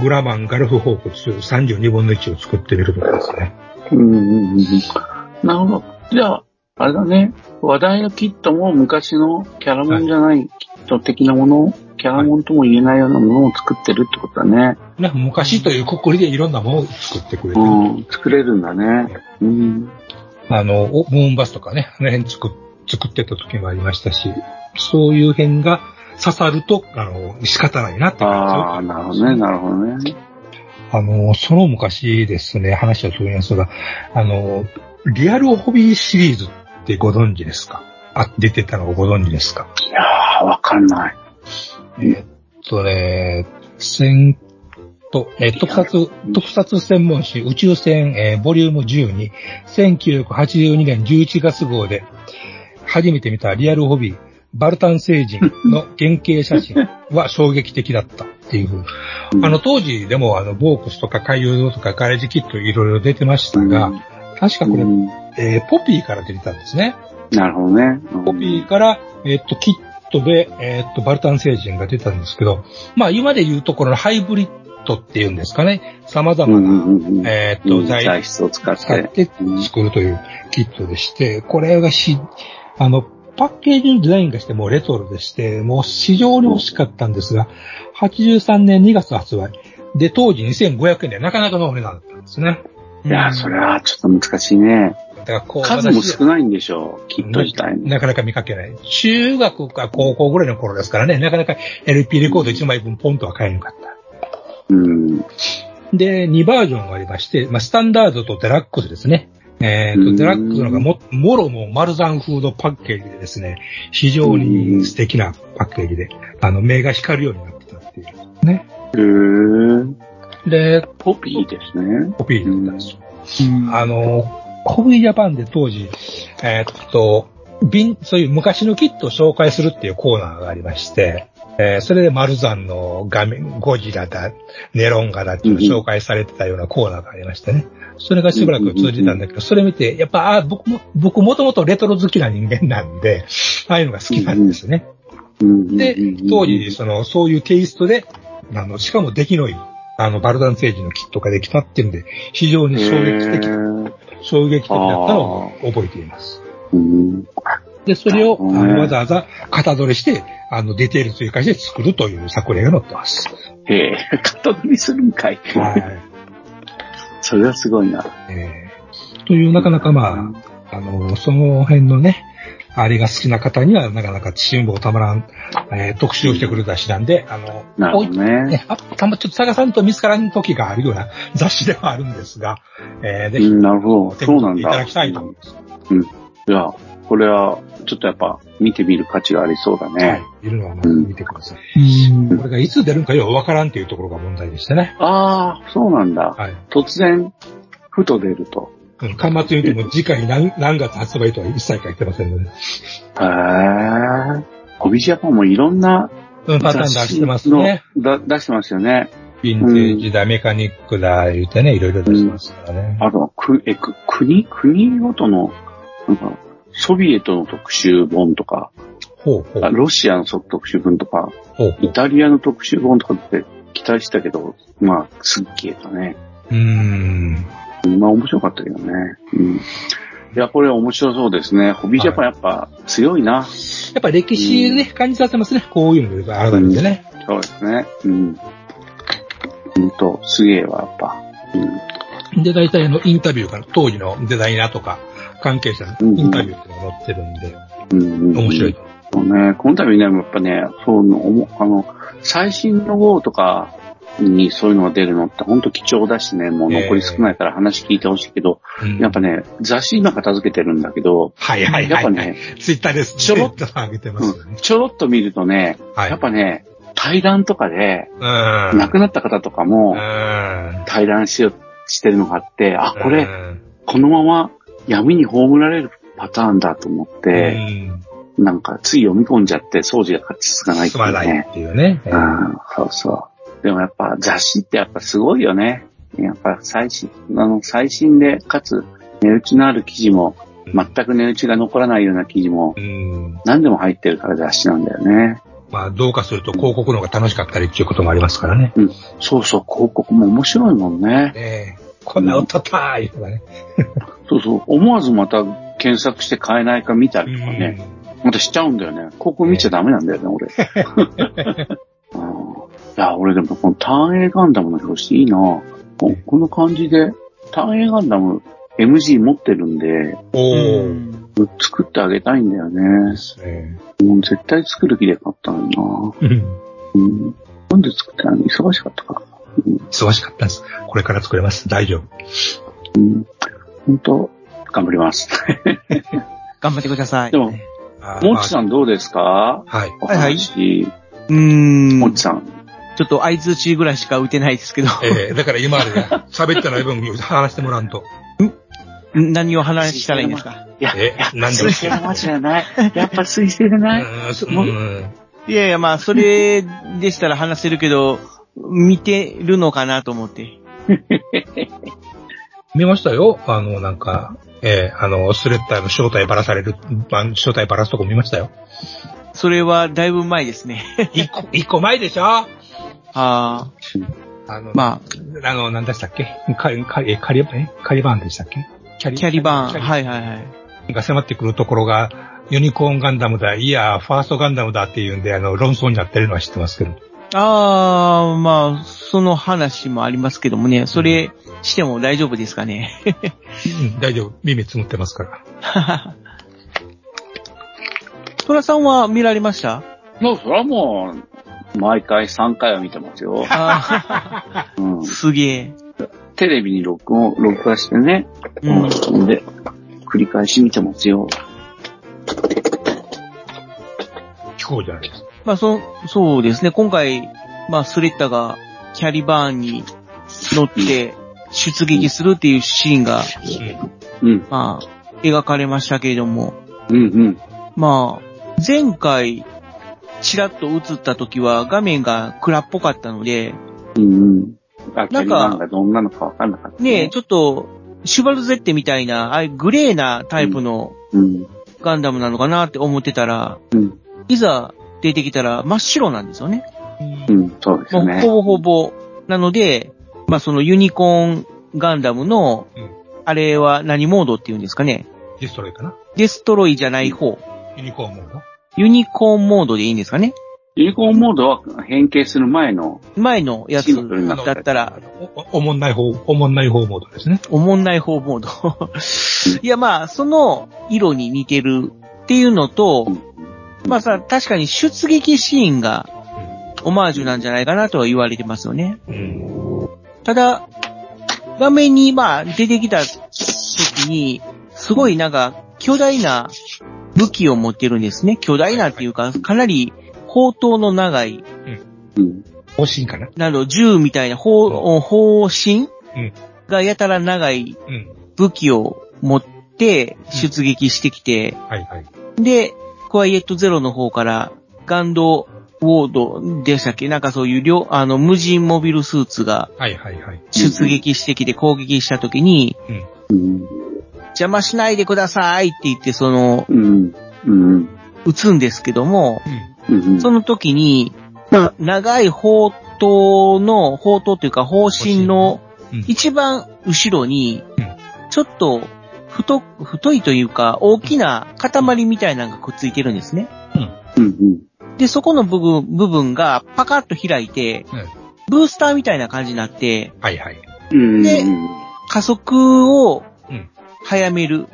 グラマンガルフホーク2 32分の1を作ってみるとかですね。うんうんうんうんなるほど。じゃあ、あれだね。話題のキットも昔のキャラモンじゃないキット的なもの、キャラモンとも言えないようなものを作ってるってことだね。ね、昔というくくりでいろんなものを作ってくれてる。うん、作れるんだね。うん。あの、おムーンバスとかね、あの辺作っ作ってた時もありましたし、そういう辺が刺さると、あの、仕方ないなって感じああ、なるほどね、なるほどね。あの、その昔ですね、話は飛びますが、あの、リアルホビーシリーズってご存知ですか？あ、出てたのをご存知ですか？いやー、わかんない。えーっとね、戦と、えー特撮、特撮専門誌宇宙船、えーボリューム12、1982年11月号で、初めて見たリアルホビー、バルタン星人の原型写真は衝撃的だったっていう。あの当時でもあの、ボークスとか海洋堂とかガレージキットいろいろ出てましたが、うん確かこれ、うんえーポピーから出てたんですね。なるほどね。うんコピーから、えっと、キットで、えっと、バルタン星人が出たんですけど、まあ、今で言うところのハイブリッドっていうんですかね。様々な、うんうんうんうんえっと、うん材材質を使っ。てて作るというキットでして、これがし、あの、パッケージのデザインがしてもうレトロでして、もう非常に欲しかったんですが、83年2月発売。で、当時2500円でなかなかのお値段だったんですね。いやー、それはちょっと難しいね。だからこう数も私少ないんでしょう、キット自体も。なかなか見かけない。中学か高校ぐらいの頃ですからね、なかなか LP レコード1枚分ポンとは買えなかった。うん。で、2バージョンがありまして、まあ、スタンダードとデラックスですね。えっ、うんと、デラックスのがも、もろも丸山フードパッケージでですね、非常に素敵なパッケージで、あの、目が光るようになってたっていう。ね。へー。で、ポピーですね。コピーだったんですよ。うんあの、コビージャパンで当時、えーっと、瓶、そういう昔のキットを紹介するっていうコーナーがありまして、えーそれでマルザンの画面、ゴジラだ、ネロンガだっていうのを紹介されてたようなコーナーがありましてね。それがしばらく通じたんだけど、それ見て、やっぱ、あ僕も、僕もともとレトロ好きな人間なんで、ああいうのが好きなんですね。で、当時、その、そういうテイストで、あの、しかも出来のいい、あの、バルダン星人のキットができたっていうんで、非常に衝撃的、衝撃的だったのを覚えています。で、それを、あのわざわざ型取りして、あの、ディテール追加して作るという作例が載ってます。へえ、型取りするんかい。それはすごいな。という、なかなかまあ、あの、その辺のね、あれが好きな方にはなかなか辛抱たまらん、えー特集をしてくる雑誌なんで、あの、なるほどね。ね、あたまちょっと探さんと見つからん時があるような 雑誌ではあるんですが、えー、ぜひ、うん、なるほど。そうなんだ。いただきたいと思います。うん。いや、これは、ちょっとやっぱ、見てみる価値がありそうだね。いるのはまあ見てください。これがいつ出るんかよくわからんというところが問題でしてね。ああ、そうなんだ。突然、ふと出ると。うん、端末に言うても次回何 何月発売とは一切書いてませんので。へえ。ホビジャパンもいろんな、うんパターン出してますね。だ出してますよね。ヴィンテージだ、メカニックだ、言うてね、いろいろ出してますからね。あと、く、え、く、国、国ごとの、なんか、ソビエトの特集本とか、ほうほうあロシアの特集本とか、ほうイタリアの特集本とかって期待したけど、まあ、すっげえだね。うーん。まあ、面白かったけどね。うん。いや、これ面白そうですね。ホビージャパンやっぱ強いな。やっぱ歴史ね、感じさせますね。こういうので改めてね。そうですね。うん。ほんと、すげえわ、やっぱ。うん。で、大体あの、インタビューから、当時のデザイナーとか、関係者のインタビューっていうのが載ってるんで、うん、面白い。そうね、この度ね、やっぱね、そうの、あの、最新の号とかにそういうのが出るのって本当貴重だしね、もう残り少ないから話聞いてほしいけど、やっぱね、雑誌今片付けてるんだけど、はいはいはい、やっぱね、ツイッターです。ちょろっと上げてますよね。うん ちょろっと見るとね、やっぱね、対談とかで、うん。亡くなった方とかも、うん。対談しようしてるのがあって、あ、これ、このまま闇に葬られるパターンだと思って、なんかつい読み込んじゃって、掃除が続かないっていうすまないね。っていうね。うん、そうそう。でもやっぱ雑誌ってやっぱすごいよね。やっぱ最新、あの、最新で、かつ、値打ちのある記事も、全く値打ちが残らないような記事も、何でも入ってるから雑誌なんだよね。まあ、どうかすると広告の方が楽しかったりっていうこともありますからね。うん。そうそう、広告も面白いもんね。ええこんな音たーいとかね。そうそう、思わずまた検索して買えないか見たりとかね。またしちゃうんだよね。広告見ちゃダメなんだよね、俺。う ん いや、俺でもこの単影ガンダムの表紙いいなここの感じで、単影ガンダム MG 持ってるんで、お作ってあげたいんだよね。もう絶対作る気で買ったのになうん。なんで作ってないの？忙しかったから。忙しかったです。これから作れます。大丈夫。うん。本当頑張ります。頑張ってください。でも、もっちさんどうですか？はい。お話。うーん。もっちさん。ちょっと合図中ぐらいしか打てないですけど。ええだから今までね、喋ってない分話してもらんと。何を話したらいいんですか？いや、え、なんで？水星の魔女じゃない。やっぱ水星じゃない？いやいや、まあ、それでしたら話せるけど、見てるのかなと思って。見ましたよ。あの、なんか、ええあの、スレッタの正体ばらされる、正体ばらすとこ見ましたよ。それはだいぶ前ですね。一個、一個前でしょ？ああ。の、まあ、あの、なんでしたっけ？カリ、カリ、えカリ、え？カリバーンでしたっけ？キャリキャリバーン。キャリはいはいはい。が迫ってくるところが、ユニコーンガンダムだ、いや、ファーストガンダムだっていうんで、あの、論争になってるのは知ってますけど。ああ、まあ、その話もありますけどもね、それしても大丈夫ですかね？うん、大丈夫。耳つむってますから。トラさんは見られました？もう、それはもう、毎回3回は見てますよ。あうん、すげえ。テレビに録音、録画してね。うん。で、繰り返し見てますよ。聞こうじゃないですか。まあ、そ、そうですね。今回、まあ、スレッタがキャリバーンに乗って出撃するっていうシーンが、うん。まあ、描かれましたけれども、うんうん。まあ、前回チラッと映った時は画面が暗っぽかったので、うんうん。なんかどんなのかわかんなかった。ねえ、ちょっと、シュバルゼッテみたいな、ああいうグレーなタイプのうん。ガンダムなのかなって思ってたら、うん。いざ出てきたら真っ白なんですよね。うん、そうですね。ほぼほぼ。なので、まあそのユニコーンガンダムの、うんあれは何モードっていうんですかね。ディストロイかなデストロイじゃない方。ユニコーンモード？ユニコーンモードでいいんですかね？ユニコーンモードは変形する前の、前のやつだったら、お、おもんない方、おもんない方モードですね。おもんない方モード。いやまあ、その色に似てるっていうのと、まあさ、確かに出撃シーンがオマージュなんじゃないかなとは言われてますよね。うん。ただ、画面にまあ出てきた時に、すごいなんか巨大な武器を持ってるんですね。巨大なっていうか、かなり砲塔の長い、うん。方針かな？など銃みたいな砲、砲身うんがやたら長いうん。武器を持って出撃してきて、はいはい。で、クワイエットゼロの方から、ガンドウォードでしたっけ？なんかそういう両、あの、無人モビルスーツがはいはいはい。出撃してきて攻撃した時に、うん。邪魔しないでくださいって言って、その、うん。うん。撃つんですけども、うん。その時に、まあ、長い砲塔の、砲塔というか砲身のうん一番後ろにうん、ちょっと太、太いというか大きな塊みたいなのがくっついてるんですね。うん。で、そこの部分、部分がパカッと開いて、うんブースターみたいな感じになって、はいはい。うん。で加速をうん早める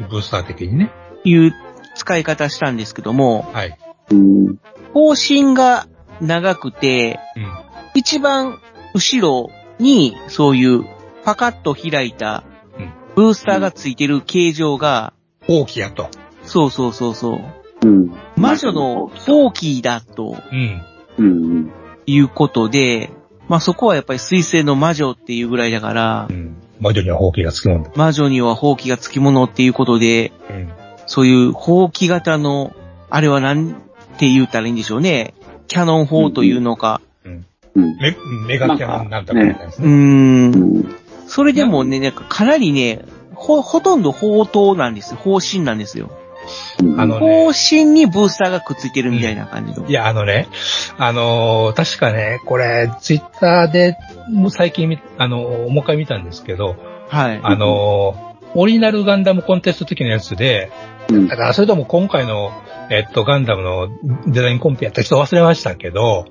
うん。ブースター的にね。いう使い方したんですけども、はい。うん。方針が長くて、うん。一番後ろにそういうパカッと開いたうんブースターがついてる形状が、大きやと。そうそうそうそう、うん。魔女のフォーキーだとうん。うん。いうことで、まあそこはやっぱり水星の魔女っていうぐらいだからう、ん。魔女には放棄がつきもんだ。魔女には放棄がつきものっていうことで、うん。そういう放棄型の、あれはなんて言ったらいいんでしょうね。キャノン砲というのか。うん。メ、メガキャノンなんだかみたいなですうーね。ん。それでもね、なんかかなりね、ほ、ほとんど砲塔なんですよ。方針なんですよ。あのね。方、針にブースターがくっついてるみたいな感じの。いや、あのね、あのー確かね、これ、ツイッターで、もう最近見、あのーもう一回見たんですけど、はい。あのーオリジナルガンダムコンテスト的なやつで、うん。だからそれとも今回の、えっと、ガンダムのデザインコンペやった人忘れましたけど、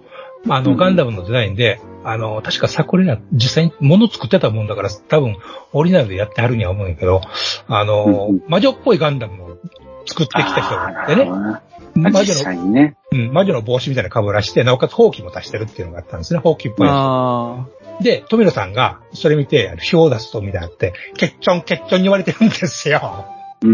まあ、あの、うん。ガンダムのデザインで、あの、確かサコリナ、実際に物作ってたもんだから、多分、オリジナルでやってはるには思うんやけど、あの、うん魔女っぽいガンダムを作ってきた人がいてね、ね。魔実女のね。うん、魔女の帽子みたいな被らして、なおかつ、ほうきも足してるっていうのがあったんですね、ほうきっぽい。で、富野さんが、それ見て、あの票を出すとみたいなって、ケッチョンケッチョンに言われてるんですよ。はい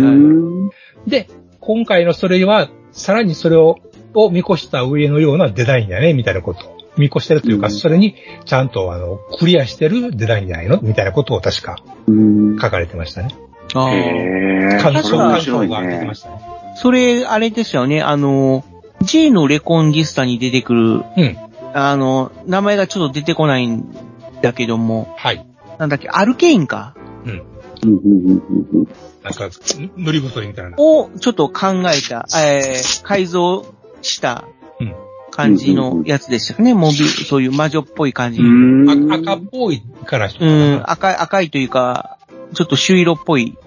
はいで、今回のそれは、さらにそれを、を見越した上のようなデザインやね、みたいなことを。見越してるというか、うんそれに、ちゃんと、あの、クリアしてるデザインじゃないのみたいなことを確かうん。書かれてましたね。あ。あ。感想、が出てまね。したね。それ、あれですよね。あの、J のレコンギスタに出てくる、うん。あの、名前がちょっと出てこないんだけども、はい。なんだっけ、アルケインか？うん。うんうんうんうんなんか、塗り太りみたいな。をちょっと考えた、えー、改造したうん感じのやつでしたかね。もうび、そういう魔女っぽい感じ。ううん、ん。あ赤っぽいからしか赤い、赤いというか、ちょっと朱色っぽい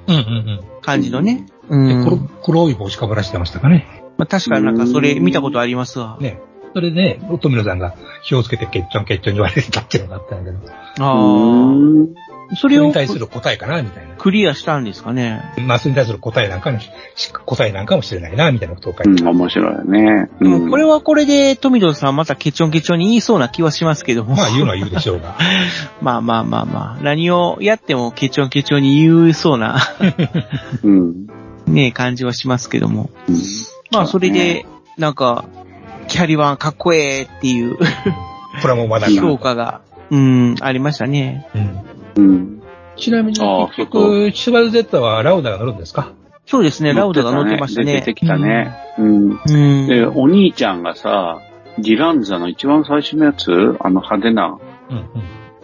感じのね。ううん。黒黒い帽子かぶらしてましたかね？まあ、確かなんかそれ見たことありますわ。ね。それで、富野さんが火をつけてケッチョンケッチョンに言われてたっていうのがあったんだけど、あうんあ。それをそれに対する答えかな、みたいな。クリアしたんですかね。まあ、それに対する答えなんかの、し答えなんかもしれないな、みたいなことを書いて。うん、面白いよね。でもこれは、はこれで富戸さんまたケチョンケチョンに言いそうな気はしますけども。まあ、言うのは言うでしょうが。まあまあまあまあ。何をやってもケチョンケチョンに言いそうなうん。ね、感じはしますけども。うんまあそれで、なんか、キャリワンかっこええっていうプラモマダが。評価が、うん、ありましたね。うんうん。ちなみに、ああ結局、シュバルゼッタはラウダが乗るんですか？そうですね、ラウダが乗ってましたね。出てきたね。うん。うん。で、お兄ちゃんがさ、ディランザの一番最初のやつ、あの派手な。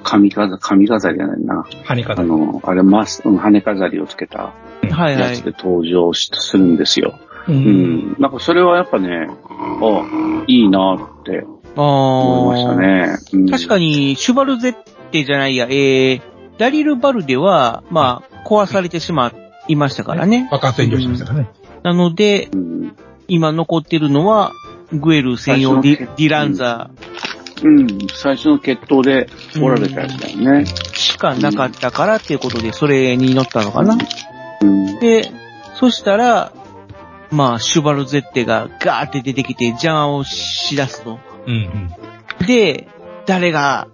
髪飾髪飾りじゃないな。あ羽飾り。の、あれ、マス、うん羽飾りをつけたやつ。で登場しするんですよ。う。うんん。なんかそれはやっぱね、あ、いいなってあ思いましたね。うん確かに、シュバルゼッテじゃないや、えー、ダリル・バルデは、まあ、壊されてしまいましたからね。爆発炎上しましたからね。なので、うん。今残ってるのは、グエル専用ディディランザうん。最初の決闘でおられたやつだよね。しかなかったからっていうことで、それに乗ったのかな。うん。で、そしたら、まあ、シュバルゼッテがガーって出てきて邪魔をしだすと。うんうん。で、誰が、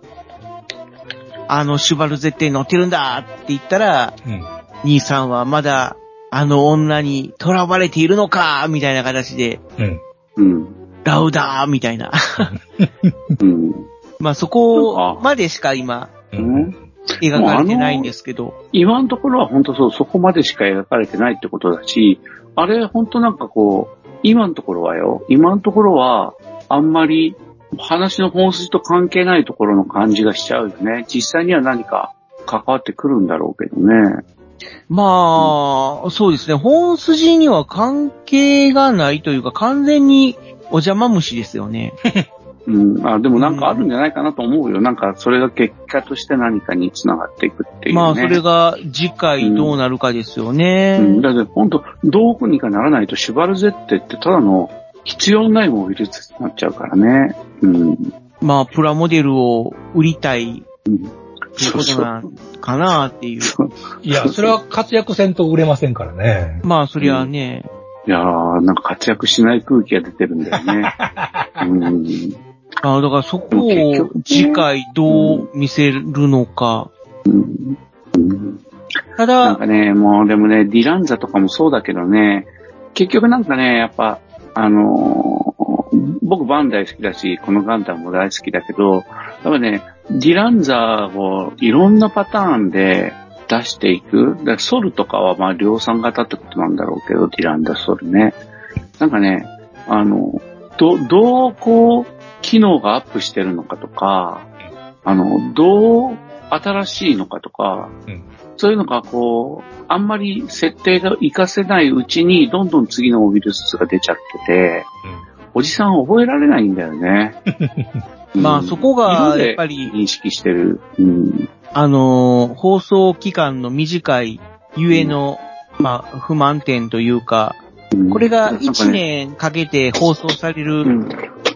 あのシュバルゼッテに乗ってるんだって言ったら、うん。兄さんはまだ、あの女に囚われているのかみたいな形で、うん。うん。ラウダーみたいな。うん。まあそこまでしか今、うん。描かれてないんですけど。今のところは本当そう、そこまでしか描かれてないってことだし、あれ本当なんかこう、今のところはよ、今のところは、あんまり話の本筋と関係ないところの感じがしちゃうよね。実際には何か関わってくるんだろうけどね。まあ、そうですね。本筋には関係がないというか、完全にお邪魔虫ですよね。うん。あ、でもなんかあるんじゃないかなと思うよ。なんかそれが結果として何かに繋がっていくっていうね。まあ、それが次回どうなるかですよね。うん。だって本当どうにかならないとシュバルゼッテってただの必要ないモビルスになっちゃうからね。うん。まあ、プラモデルを売りたいうん。っていうことなんかなっていう。いや、それは活躍せんと売れませんからね。まあ、そりゃね、いやー、なんか活躍しない空気が出てるんだよね。うん。あだからそこを次回どう見せるのか。うんうんただ、なんかね、もうでもね、ディランザとかもそうだけどね、結局なんかね、やっぱ、あのー僕バン大好きだし、このガンダムも大好きだけど、やっぱね、ディランザーをいろんなパターンで出していく。だソルとかはまあ量産型ってことなんだろうけど、ディランザソルね。なんかね、あの、ど、どうこう、機能がアップしてるのかとか、あの、どう新しいのかとか、うん。そういうのがこう、あんまり設定が活かせないうちに、どんどん次のモビルスが出ちゃってて、おじさん覚えられないんだよね。まあそこがやっぱり認識してる。うん。あのー放送期間の短いゆえの、まあ、不満点というか、これが1年かけて放送される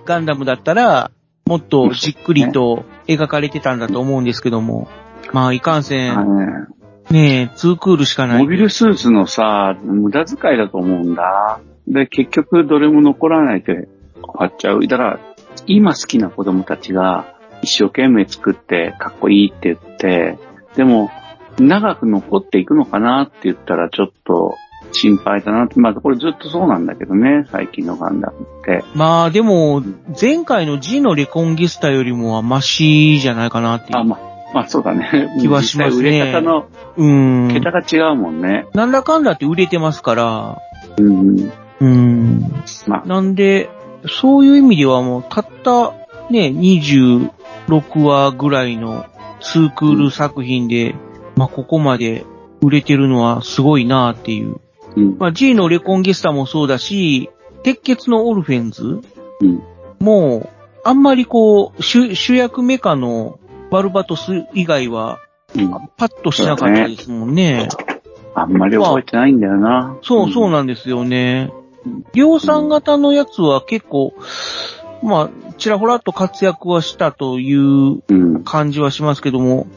ガンダムだったら、もっとじっくりと描かれてたんだと思うんですけども、まあ、いかんせあん、ねえ、ツークールしかない。モビルスーツのさ、無駄遣いだと思うんだ。で、結局どれも残らないで終わっちゃう。だから、今好きな子供たちが一生懸命作ってかっこいいって言って、でも、長く残っていくのかなって言ったらちょっと心配だなって。まあ、これずっとそうなんだけどね、最近のガンダムって。まあ、でも、前回の G のレコンギスタよりもはマシじゃないかなっていう。あ、まあ、まあそうだね。気はしますね売れ方のうん。桁が違うもんね。なんだかんだって売れてますから、うん。うん。まあ、なんで、そういう意味ではもう、たった、ね、26話ぐらいのツークール作品で、まあ、ここまで売れてるのはすごいなっていう。うん。まあ、G のレコンギスタもそうだし、鉄血のオルフェンズうん。もう、あんまりこう、主主役メカのバルバトス以外は、うん。パッとしなかったですもんね。あんまり覚えてないんだよな。そう、そうなんですよね。量産型のやつは結構、まあ、ちらほらっと活躍はしたといううん。感じはしますけども、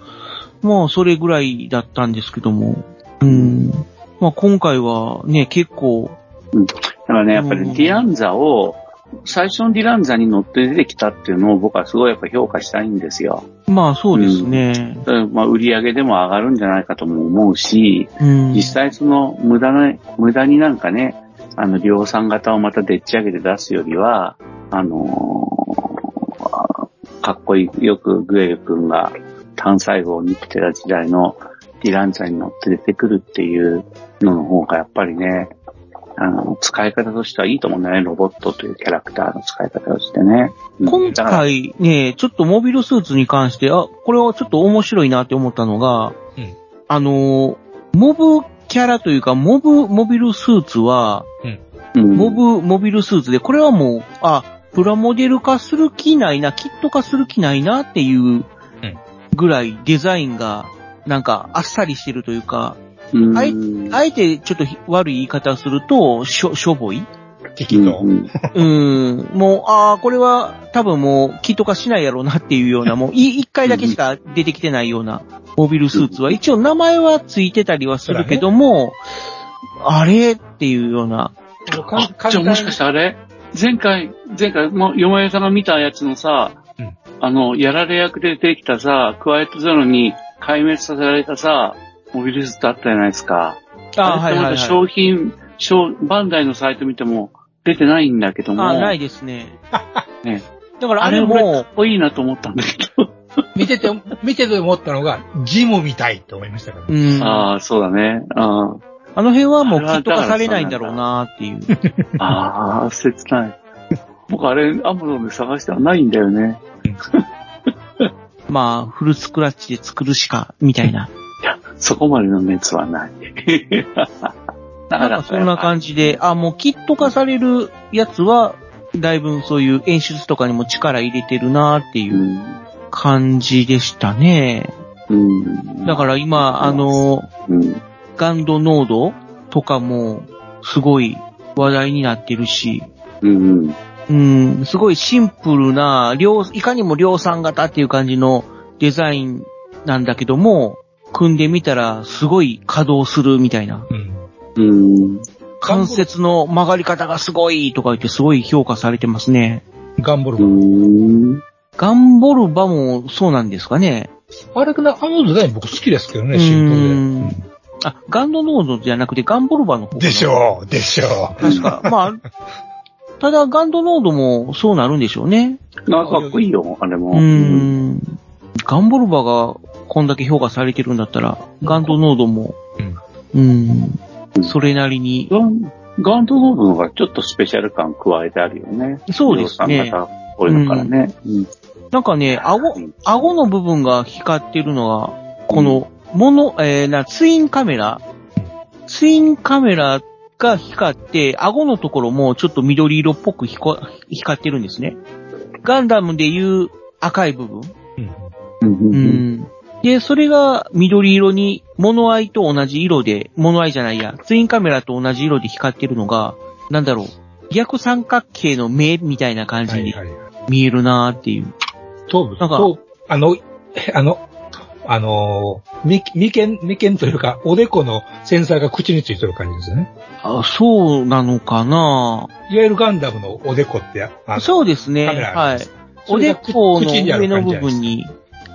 まあ、それぐらいだったんですけども、うん。まあ、今回はね、結構、だからね、やっぱりディランザを、最初のディランザに乗って出てきたっていうのを僕はすごいやっぱ評価したいんですよ。まあ、そうですね。だからまあ売り上げでも上がるんじゃないかとも思うし、うん。実際その無駄な、無駄になんかね、あの量産型をまたでっち上げて出すよりは、あのーかっこいい、よくグエル君が単細胞に来てた時代のディランザに乗って出てくるっていうのの方がやっぱりね、あの、使い方としてはいいと思うんだよね、ロボットというキャラクターの使い方としてね。うん。今回ね、ちょっとモビルスーツに関して、あ、これはちょっと面白いなって思ったのが、うん。あの、モブキャラというか、モブ、モビルスーツは、うん。モブ、モビルスーツで、これはもう、あ、プラモデル化する気ないな、キット化する気ないなっていうぐらいデザインが、なんか、あっさりしてるというか、うん。あえあえてちょっとひ悪い言い方をすると、しょ、しょぼい？適当。うんうん、もう、ああ、これは多分もう、キット化しないやろうなっていうような、もう、い一回だけしか出てきてないような、モビルスーツは、一応名前はついてたりはするけども、あれっていうような、あ、じゃあもしかしてあれ？前回、前回、もう、よまよさんが見たやつのさ、うん。あの、やられ役で出てきたさ、クワイエットゼロに壊滅させられたさ、モビルスーツあったじゃないですか。ああれってまだ商品、商バンダイのサイト見ても出てないんだけども。ああ、ないですね。ねだからああれれももかっ、こいいなと思ったんだけど。見てて、見てて思ったのが、ジムみたいと思いましたからうね。ん。あああ、そうだね。あの辺はもうキット化されないんだろうなっていう。あ、ああ、切ない。僕あれ、アマゾンで探してはないんだよね。まあ、フルスクラッチで作るしか、みたいな。いや、そこまでの熱はない。ななんかそんな感じで、あ、もうキット化されるやつは、だいぶそういう演出とかにも力入れてるなっていううん感じでしたね。うん。だから今、あの、うん。ガンドノードとかも、すごい話題になってるし、うん。うん、すごいシンプルな、量、いかにも量産型っていう感じのデザインなんだけども、組んでみたらすごい稼働するみたいな。うん。うん。関節の曲がり方がすごいとか言ってすごい評価されてますね。う頑張る。ん。ガンボルバもそうなんですかね。あれかな、あのデザイン僕好きですけどね、シンプルうんあ、ガンドノードじゃなくてガンボルバの方。でしょう、でしょう。確か。まあ、ただガンドノードもそうなるんでしょうね。あかっこいいよ、あれも。うーん。ガンボルバがこんだけ評価されてるんだったら、ガンドノードも、うん、それなりに、ガン、ガンドノードの方がちょっとスペシャル感加えてあるよね。そうですね量産型っぽいのからね。うん。なんかね、顎うん、顎の部分が光ってるのは、この、もの、えーな、ツインカメラツインカメラが光って、顎のところもちょっと緑色っぽく光光ってるんですね。ガンダムでいう赤い部分。で、それが緑色に、物合いと同じ色で、物合いじゃないや、ツインカメラと同じ色で光ってるのが、なんだろう、逆三角形の目みたいな感じにはいはい。見えるなーっていう。頭部、なんか頭あの、あの、あのー、み、眉間、眉間というか、おでこのセンサーが口についてる感じですよね。あそうなのかな？いわゆるガンダムのおでこって、あそうですね。カメラあはい。おでこの上の部分に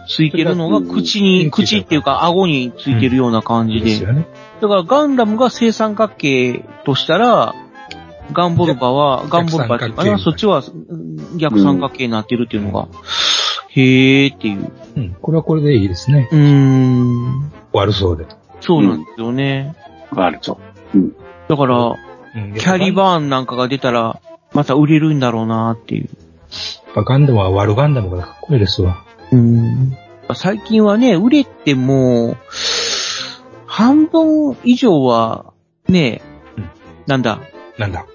ついてるのが口に、うん口っていうか顎についてるような感じで。ですよね。だからガンダムが正三角形としたら、ガンボルバは、ガンボルバっていうかな、逆三角形そっちはうん逆三角形になってるっていうのが、へーっていう。うん。これはこれでいいですね。うーん。悪そうで。そうなんですよね。あると。だから、うん。キャリバーンなんかが出たら、また売れるんだろうなっていう。やっぱガンダムは悪ガンダムがかっこいいですわ。うん。最近はね、売れても、半分以上は、ね、うんなんだ、なんだ？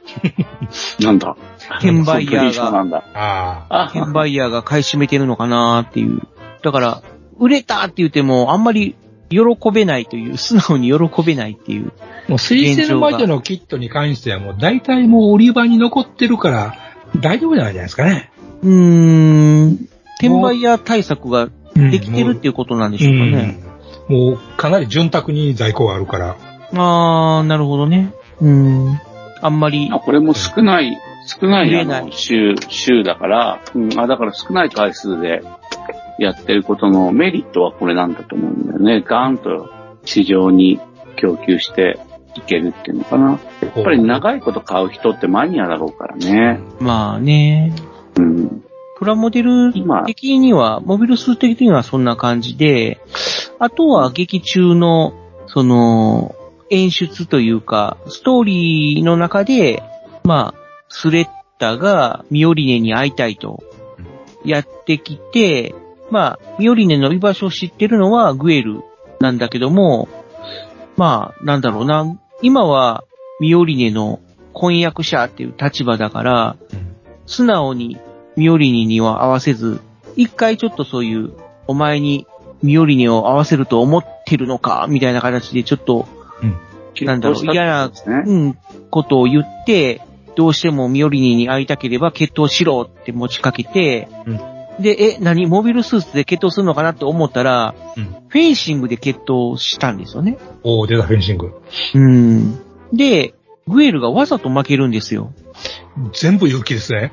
なんだ。転売ヤーが、なんだ。あ転売ヤーが買い占めてるのかなっていう。だから、売れたって言っても、あんまり喜べないという、素直に喜べないっていう。もう水星の魔女のキットに関してはもう大体もう売り場に残ってるから大丈夫じゃないですかね。うーん、転売ヤー対策がうんできてるっていうことなんでしょうかね。うんもうかなり潤沢に在庫があるから。あー、なるほどね。うん。あんまり、あこれも少ない、少ないあの週、週だから、うん、あ、だから少ない回数でやってることのメリットはこれなんだと思うんだよね。ガーンと市場に供給していけるっていうのかな。やっぱり長いこと買う人ってマニアだろうからね。まあね。うん。プラモデル的には、モビルスーツ的にはそんな感じで、あとは劇中の、その、演出というか、ストーリーの中で、まあ、スレッタがミオリネに会いたいとやってきて、まあ、ミオリネの居場所を知ってるのはグエルなんだけども、まあ、なんだろうな、今はミオリネの婚約者っていう立場だから、素直にミオリネには合わせず、一回ちょっとそういう、お前にミオリネを合わせると思ってるのか、みたいな形でちょっと、なんだろう、嫌な、うん、ことを言って、どうしてもミオリネに会いたければ決闘しろって持ちかけて、で、え、何？モビルスーツで決闘するのかなって思ったら、フェンシングで決闘したんですよね。おー、出たフェンシング。うん。で、グエルがわざと負けるんですよ。全部勇気ですね。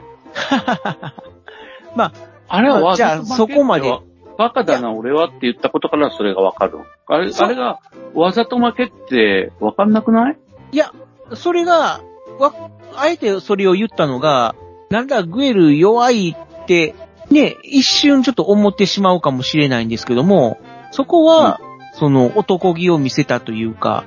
まあ、あれはわじゃあざと負けそこまで。バカだな、俺はって言ったことからそれがわかる。あれ、あれが、わざと負けってわかんなくない？いや、それが、わ、あえてそれを言ったのが、なんだ、グエル弱いって、ね、一瞬ちょっと思ってしまうかもしれないんですけども、そこは、その男気を見せたというか、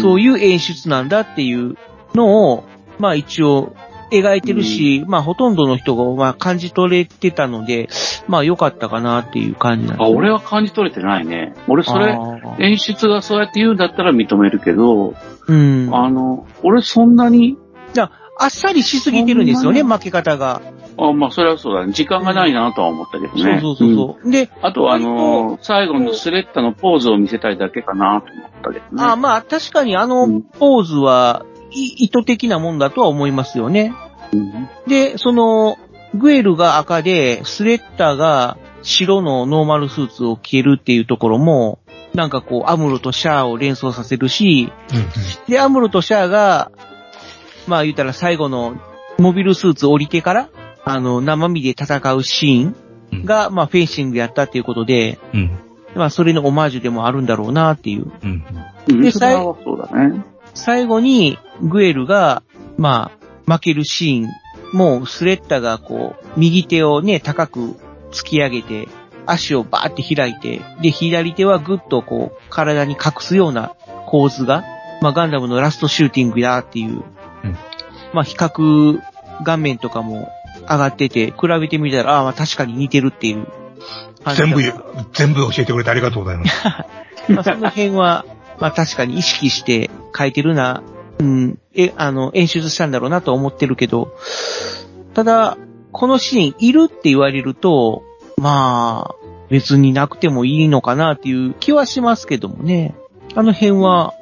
そういう演出なん。だっていうのを、まあ一応描いてるし、まあほとんどの人がまあ感じ取れてたので、まあ良かったかなっていう感じなんですあ、俺は感じ取れてないね。俺それ演出がそうやって言うんだったら認めるけど、うん。あの、俺そんなに、じゃあ、あっさりしすぎてるんですよね、負け方が。あ、まあそれはそうだね。時間がないなとは思ったけどね。そうそうそうそう。で、あとはあの、最後のスレッタのポーズを見せたいだけかなと思ったけどね。あまあ確かにあのポーズは、い意図的なもんだとは思いますよね。で、その、グエルが赤で、スレッタが白のノーマルスーツを着るっていうところも、なんかこう、アムロとシャアを連想させるし、で、アムロとシャアが、まあ言ったら最後のモビルスーツ降りてから、あの、生身で戦うシーンが、まあフェンシングやったっていうことで、うん。まあそれのオマージュでもあるんだろうなっていう。うんで、それ最はそうだね。最後に、グエルが、まあ、負けるシーン、もうスレッタがこう、右手をね、高く突き上げて、足をバーって開いて、で、左手はぐっとこう、体に隠すような構図が、まあ、ガンダムのラストシューティングだっていう、まあ、比較画面とかも上がってて、比べてみたら、ああ、まあ確かに似てるっていう全部全部教えてくれてありがとうございます。まあ、その辺は、まあ確かに意識して書いてるな、うん、え、あの、演出したんだろうなと思ってるけど、ただ、このシーンいるって言われると、まあ、別になくてもいいのかなっていう気はしますけどもね。あの辺は、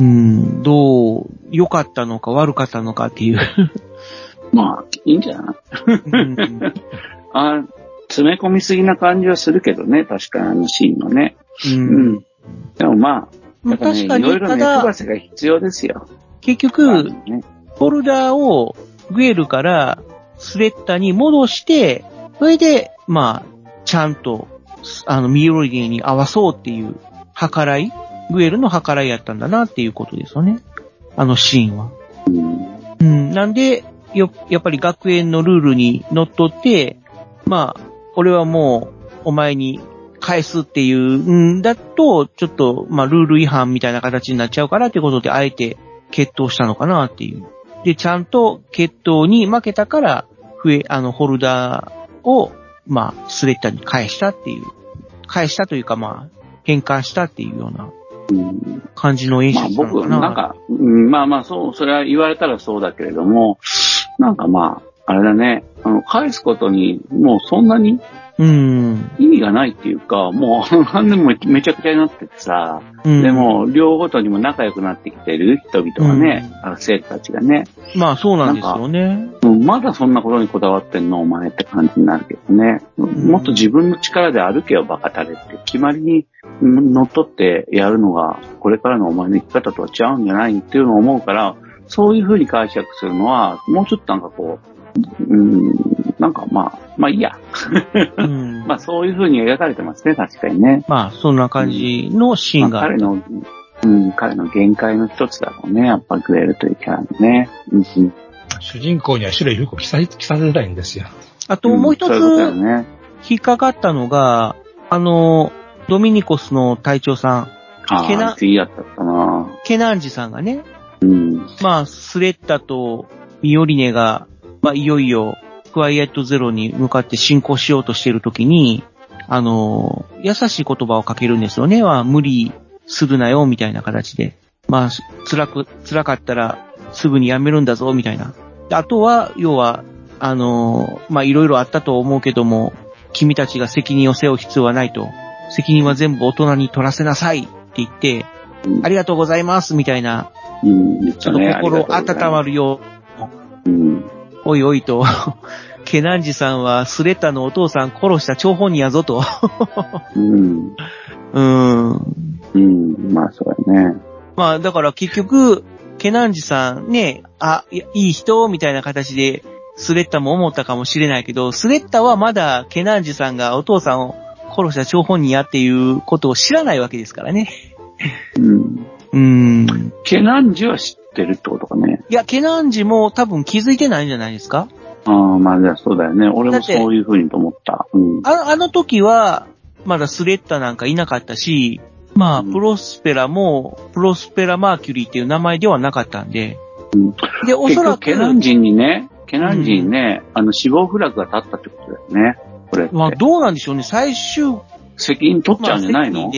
うん、どう、良かったのか悪かったのかっていう。まあ、いいんじゃない？あ詰め込みすぎな感じはするけどね、確かにあのシーンのね。うん。でもまあ、ね、確かにいろいろ目ただが必要ですよ。結局、フォルダーをグエルからスレッタに戻して、それで、まあ、ちゃんと、あの、ミロリネに合わそうっていう計らい、グエルの計らいやったんだなっていうことですよね。あのシーンは。うん。なんで、よ、やっぱり学園のルールにのっとって、まあ、俺はもう、お前に返すっていうんだと、ちょっと、まあ、ルール違反みたいな形になっちゃうからっていうことで、あえて決闘したのかなっていう。で、ちゃんと決闘に負けたから、増え、あの、ホルダーを、まあ、スレッタに返したっていう。返したというか、まあ、変換したっていうような感じの演まあ僕、出なのかな。なんか、うんまあまあそう、それは言われたらそうだけれども、なんかまあ、あれだね、あの、返すことに、もうそんなにうん。意味がないっていうか、もう、何年もめちゃくちゃになっててさ、うんでも、両ごとにも仲良くなってきてる人々がね、あの生徒たちがね、まあ、そうなんですよね。うんまだそんなことにこだわってんのお前って感じになるけどね。もっと自分の力で歩けよバカタレって決まりに乗っ取ってやるのがこれからのお前の生き方とは違うんじゃないっていうのを思うから、そういう風に解釈するのは、もうちょっとなんかこう、うん、なんかまあ、まあいいや。まあそういう風に描かれてますね、確かにね。まあ、そんな感じのシーンがある。まあ彼の、うん、彼の限界の一つだろうね。やっぱグエルというキャラのね。うん主人公には白い服を着さ着させたいんですよ。あともう一つ、そういうことだよね。引っかかったのが、あの、ドミニコスの隊長さん、あけなあ、いいやったったなケナンジさんがね、うん。まあ、スレッタとミオリネが、まあ、いよいよ、クワイエットゼロに向かって進行しようとしているときに、あの、優しい言葉をかけるんですよね。は、無理するなよ、みたいな形で。まあ、辛く、辛かったら、すぐにやめるんだぞ、みたいな。であとは、要は、あの、まあ、いろいろあったと思うけども、君たちが責任を背負う必要はないと。責任は全部大人に取らせなさいって言って、うんありがとうございます、みたいなうん、ちょっと。心温まる。るようん。おいおいと、ケナンジさんはスレッタのお父さん殺した張本人やぞと。うん。うーん。うん。まあ、そうやね。まあだから結局、ケナンジさんね、あ、いやいい人みたいな形で、スレッタも思ったかもしれないけど、スレッタはまだケナンジさんがお父さんを殺した張本人やっていうことを知らないわけですからね。うん。うーん。ケナンジは知ってるってことかね。いや、ケナンジも多分気づいてないんじゃないですか？ああ、まあ、じゃあそうだよね。俺もそういうふうにと思った。うん。ああの時は、まだスレッタなんかいなかったし、まあ、うんプロスペラも、プロスペラマーキュリーっていう名前ではなかったんで、うんで、お結そらく、局、ケナンジンにね、ケナンジンにね、あの、死亡フラグが立ったってことだよね。これ。まあ、どうなんでしょうね、最終、責任取っちゃうんじゃないの、まあ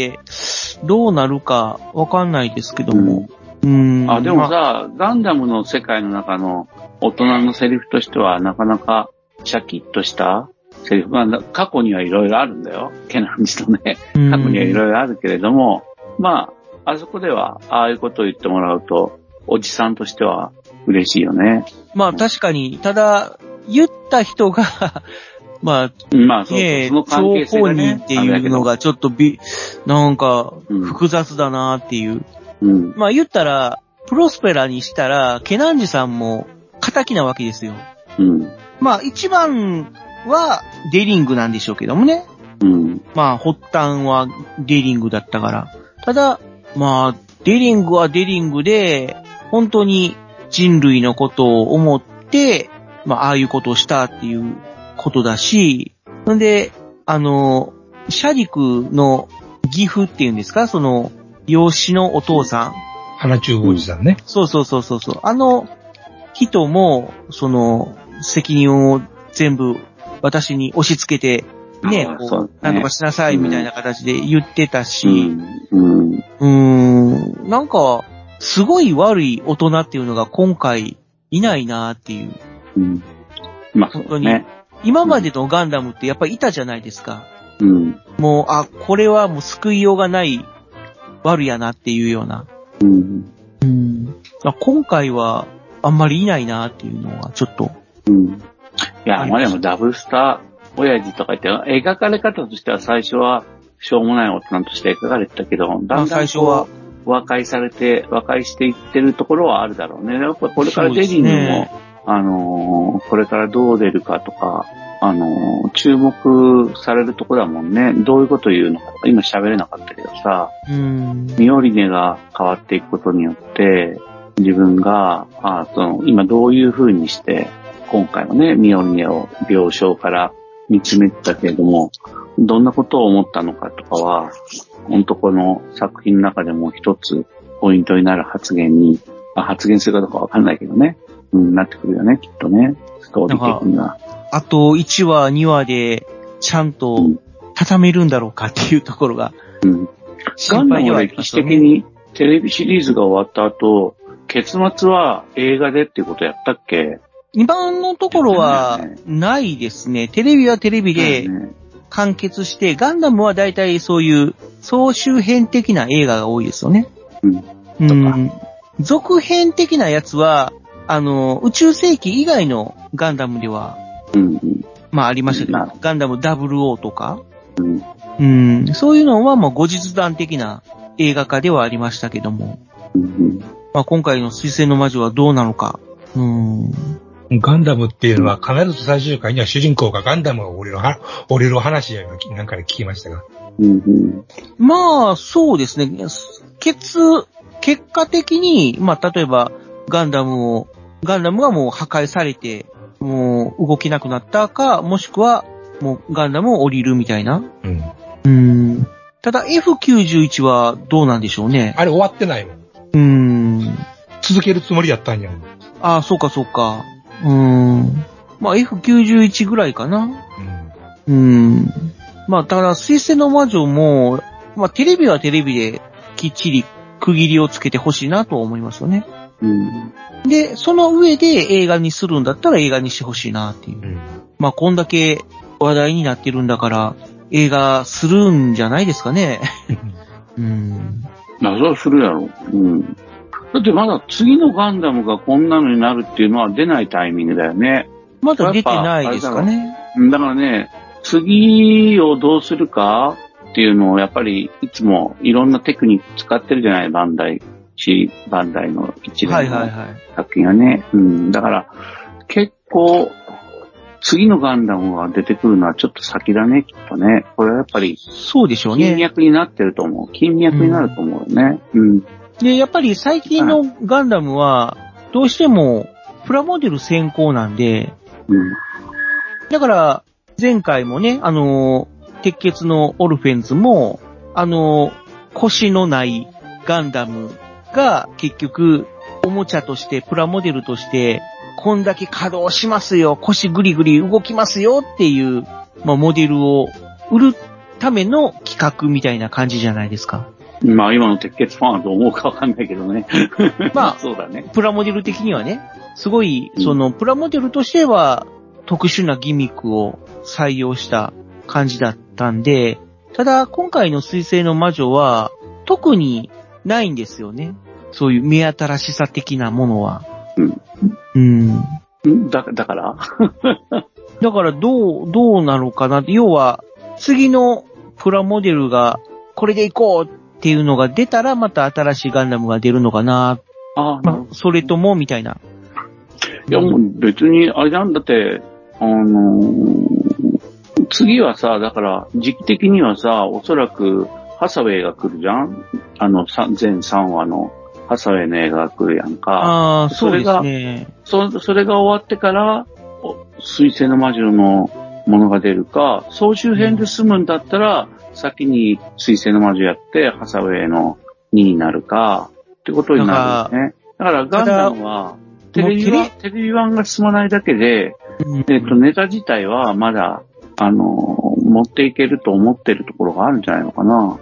どうなるかわかんないですけども。うーん。あ、でもまあさ、ガンダムの世界の中の大人のセリフとしては、なかなかシャキッとしたセリフが、な過去にはいろいろあるんだよ。ケナンジとね。うん過去にはいろいろあるけれども、まあ、あそこでは、ああいうことを言ってもらうと、おじさんとしては嬉しいよね。まあ、確かに、ただ、言った人が、まあ、うんまあ、そうそうねえ、その関係性張がねっていうのがちょっとび、なんか、うん複雑だなっていう。うん。まあ言ったら、プロスペラにしたら、ケナンジさんも仇なわけですよ。うん。まあ一番はデリングなんでしょうけどもね。うん。まあ発端はデリングだったから。ただ、まあ、デリングはデリングで、本当に人類のことを思って、まあああいうことをしたっていうことだし、んで、あの、シャリクの義父っていうんですか？その、養子のお父さん。花中王子さんね。そうそうそうそうそう。あの人も、その、責任を全部私に押し付けて、ね、こう、ああそうねなんとかしなさいみたいな形で言ってたうし、ん。うん。うーん、なんか、すごい悪い大人っていうのが今回いないなっていう。うん。まあ、そうだね。今までのガンダムってやっぱりいたじゃないですか。うん。もう、あ、これはもう救いようがない悪やなっていうような。うん。うん。今回はあんまりいないなっていうのはちょっと。うん。いや、まあでもダブルスター親父とか言って、描かれ方としては最初はしょうもない大人として描かれてたけど、だんだまあん最初は和解されて、和解していってるところはあるだろうね。やっぱこれからデリングも、ねあのーこれからどう出るかとか、あのー注目されるところだもんね。どういうこと言うのかとか、今喋れなかったけどさ、うん。ミオリネが変わっていくことによって、自分が、あその、今どういう風にして、今回のね、ミオリネを病床から見つめてたけれども、どんなことを思ったのかとかは、本当この作品の中でも一つポイントになる発言に、あ発言するかどうかわかんないけどね、うん、なってくるよね、きっとね、ストーリー的には。あと1話、2話でちゃんと畳めるんだろうかっていうところがうん。ガ心配ではあンダムは歴りますよね。史的にテレビシリーズが終わった後、結末は映画でっていうことやったっけ？今のところはないですね。テレビはテレビでね完結して、ガンダムは大体そういう総集編的な映画が多いですよね。うん。うん。続編的なやつは、あの、宇宙世紀以外のガンダムでは、うんうん。まあありましたけなど、ガンダム00とか、うん。うん、そういうのはもう後日談的な映画化ではありましたけども、うんまあ今回の水星の魔女はどうなのか。うん。ガンダムっていうのは必ず最終回には主人公がガンダムを降りるは、降りる話やなんかで聞きましたが。うん。うんまあ、そうですね。結、結果的に、まあ、例えば、ガンダムを、ガンダムがもう破壊されて、もう動けなくなったか、もしくは、もうガンダムを降りるみたいな。うん。うん。ただ F91 はどうなんでしょうね。あれ終わってないもん。うん。続けるつもりやったんや。ああ、そうかそうか。うん。まあ F91 ぐらいかな。うん。まあ、ただ、水星の魔女も、まあ、テレビはテレビできっちり区切りをつけてほしいなと思いますよね。うん。で、その上で映画にするんだったら映画にしてほしいなっていう。まあ、こんだけ話題になってるんだから、映画するんじゃないですかね。うん。まあ、それはするやろ。うん。だってまだ次のガンダムがこんなのになるっていうのは出ないタイミングだよね。まだ出てないですかね。うんだからね、次をどうするかっていうのをやっぱりいつもいろんなテクニック使ってるじゃない、バンダイ、しバンダイの一連のはいはいはい。作品がね。うん。だから結構次のガンダムが出てくるのはちょっと先だね、きっとね。これはやっぱりそうでしょう金ね。脈になってると思う。金脈になると思うよね。うん。で、やっぱり最近のガンダムは、どうしてもプラモデル先行なんで、うん。だから、前回もね、あのー、鉄血のオルフェンズも、あのー、腰のないガンダムが結局、おもちゃとして、プラモデルとして、こんだけ稼働しますよ、腰ぐりぐり動きますよっていう、まあ、モデルを売るための企画みたいな感じじゃないですか。まあ今の鉄血ファンはどう思うかわかんないけどね。まあ そうだね。プラモデル的にはね、すごい、その、プラモデルとしては、特殊なギミックを採用した感じだったんで、ただ、今回の水星の魔女は、特にないんですよね。そういう目新しさ的なものは。うん。んだだから？だから、どう、どうなのかな要は、次のプラモデルが、これでいこうっていうのが出たら、また新しいガンダムが出るのかな。あまあ、それとも、みたいな。いやもう別に、あれなんだって、あのー次はさ、だから、時期的にはさ、おそらく、ハサウェイが来るじゃん？あの、さ全3話のハサウェイの映画が来るやんか。ああ、そうですそれがね。そ、それが終わってから、お水星の魔女のものが出るか、総集編で済むんだったら、先に水星の魔女やって、ハサウェイの2になるか、ってことになるよね。だから、ガンダムは、テレビもうは、テレビ版が進まないだけで、えっと、ネタ自体はまだ、あの、持っていけると思ってるところがあるんじゃないのかな。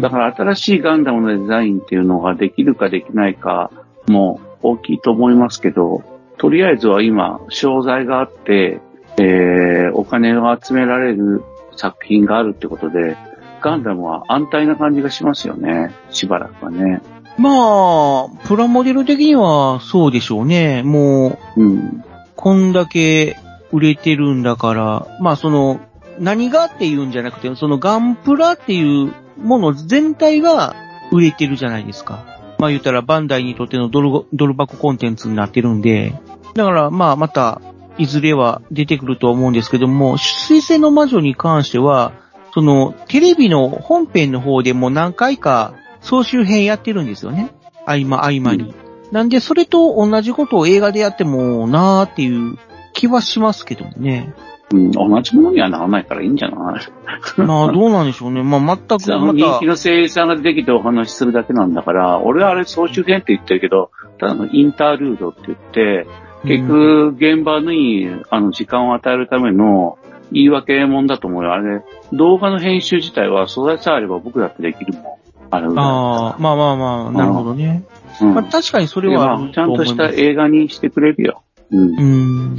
だから新しいガンダムのデザインっていうのができるかできないかも大きいと思いますけど、とりあえずは今、商材があって、えー、お金を集められる作品があるってことで、ガンダムは安泰な感じがしますよね。しばらくはね。まあ、プラモデル的にはそうでしょうね。もう、うん、こんだけ売れてるんだから、まあその、何がっていうんじゃなくて、そのガンプラっていうもの全体が売れてるじゃないですか。まあ言ったらバンダイにとってのドルドル箱コンテンツになってるんで、だからまあまた、いずれは出てくるとは思うんですけども、水星の魔女に関しては、その、テレビの本編の方でも何回か総集編やってるんですよね。合間合間に。なんで、それと同じことを映画でやってもなーっていう気はしますけどもね。うん、同じものにはならないからいいんじゃない？まあ、どうなんでしょうね。まあ、全く また、人気の声優さんが出てきてお話しするだけなんだから、俺はあれ総集編って言ってるけど、ただのインタールードって言って、結局現場にあの時間を与えるための言い訳もんだと思うよ。あれ、動画の編集自体は素材さえあれば僕だってできるもん。あれああ、まあまあまあ、なるほどね。うんまあ、確かにそれはちゃんとした映画にしてくれるよ。うん。うん。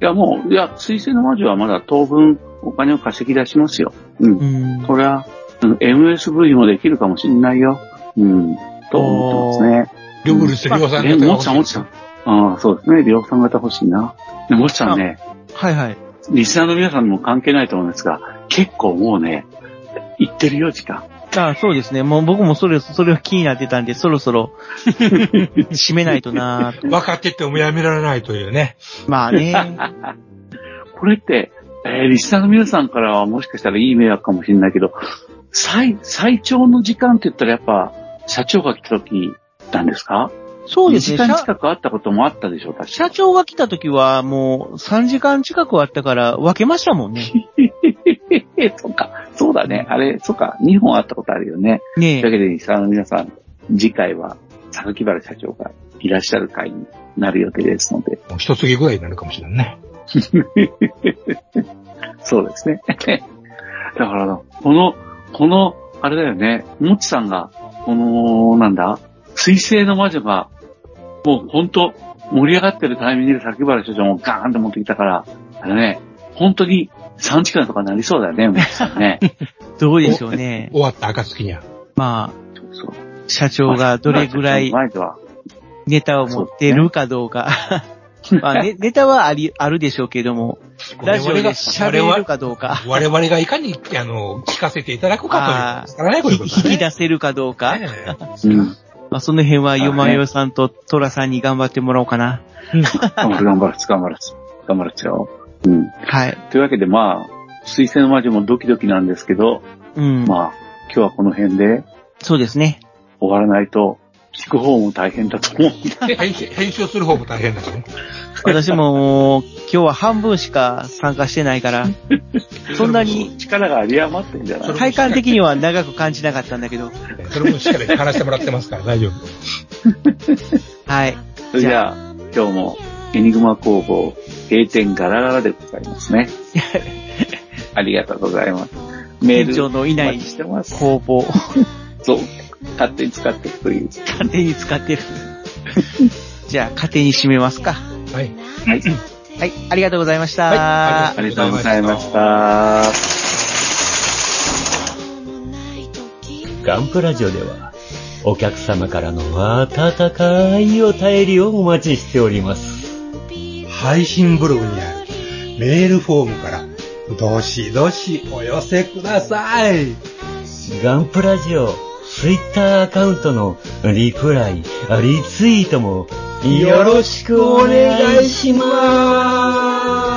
いや、もう、いや、水星の魔女はまだ当分お金を稼ぎ出しますよ。うん。うん。これは、うん MSV もできるかもしれないよ。うん。と思ってますね。ルブルス量産え、型がもちさん、もちさん。ああ、そうですね。量産型欲しいな。でもちさんね、はいはい。リスナーの皆さんにも関係ないと思うんですが、結構もうね、行ってるよ、時間。ああそうですね。もう僕もそれ、それは気になってたんで、そろそろ、締めないとなーと。分かっててもやめられないというね。まあね。これって、えーリスナーの皆さんからはもしかしたらいい迷惑かもしれないけど、最、最長の時間って言ったらやっぱ、社長が来た時なんですか？そうですね。2時間社近くあったこともあったでしょ、確か社長が来た時はもう3時間近くあったから分けましたもんね。そうか、そうだね。あれ、そうか、2本あったことあるよね。ねだけで、さあの皆さん、次回は、榊原社長がいらっしゃる会になる予定ですので、もう一月ぐらいになるかもしれんね。そうですね。だから、この、この、あれだよね、もっちさんが、この、なんだ、水星の魔女が、もう本当盛り上がってるタイミングで榊原社長もガーンと持ってきたから、あのね、本当に3時間とかなりそうだよね、ね。どうでしょうね。終わった暁には。まそうあ、社長がどれぐらいネタを持ってるかどうか。まあ、ね、ネタはあり、あるでしょうけども、ラジオで喋れるかどうか。我々がいかに、あの、聞かせていただくかという、からね、こういうことね。引き出せるかどうか。うん。まあ、その辺は、よまよさんとトラさんに頑張ってもらおうかな。頑張る、頑張る、頑張る、頑張るっすよ。うん。はい。というわけで、まあ、水星の魔女もドキドキなんですけど、うん。まあ、今日はこの辺でそうですね。終わらないと、聞く方も大変だと思う 編集する方も大変だしね。私も、今日は半分しか参加してないから、そんなに力が有り余ってんじゃない？体感的には長く感じなかったんだけど。それもしっかり話してもらってますから大丈夫。はい。それじゃあ、今日もエニグマ工房閉店ガラガラでございますね。ありがとうございます。メール店長のいないお待ちしてます。工房、そう。勝手に使っていくという。勝手に使ってる。じゃあ、勝手に締めますか。はい。はい。はい、ありがとうございました。はいありがとうございました。ガンプラジオでは、お客様からの温かいお便りをお待ちしております。配信ブログにあるメールフォームから、どしどしお寄せください。ガンプラジオ、ツイッターアカウントのリプライ、リツイートもよろしくお願いします。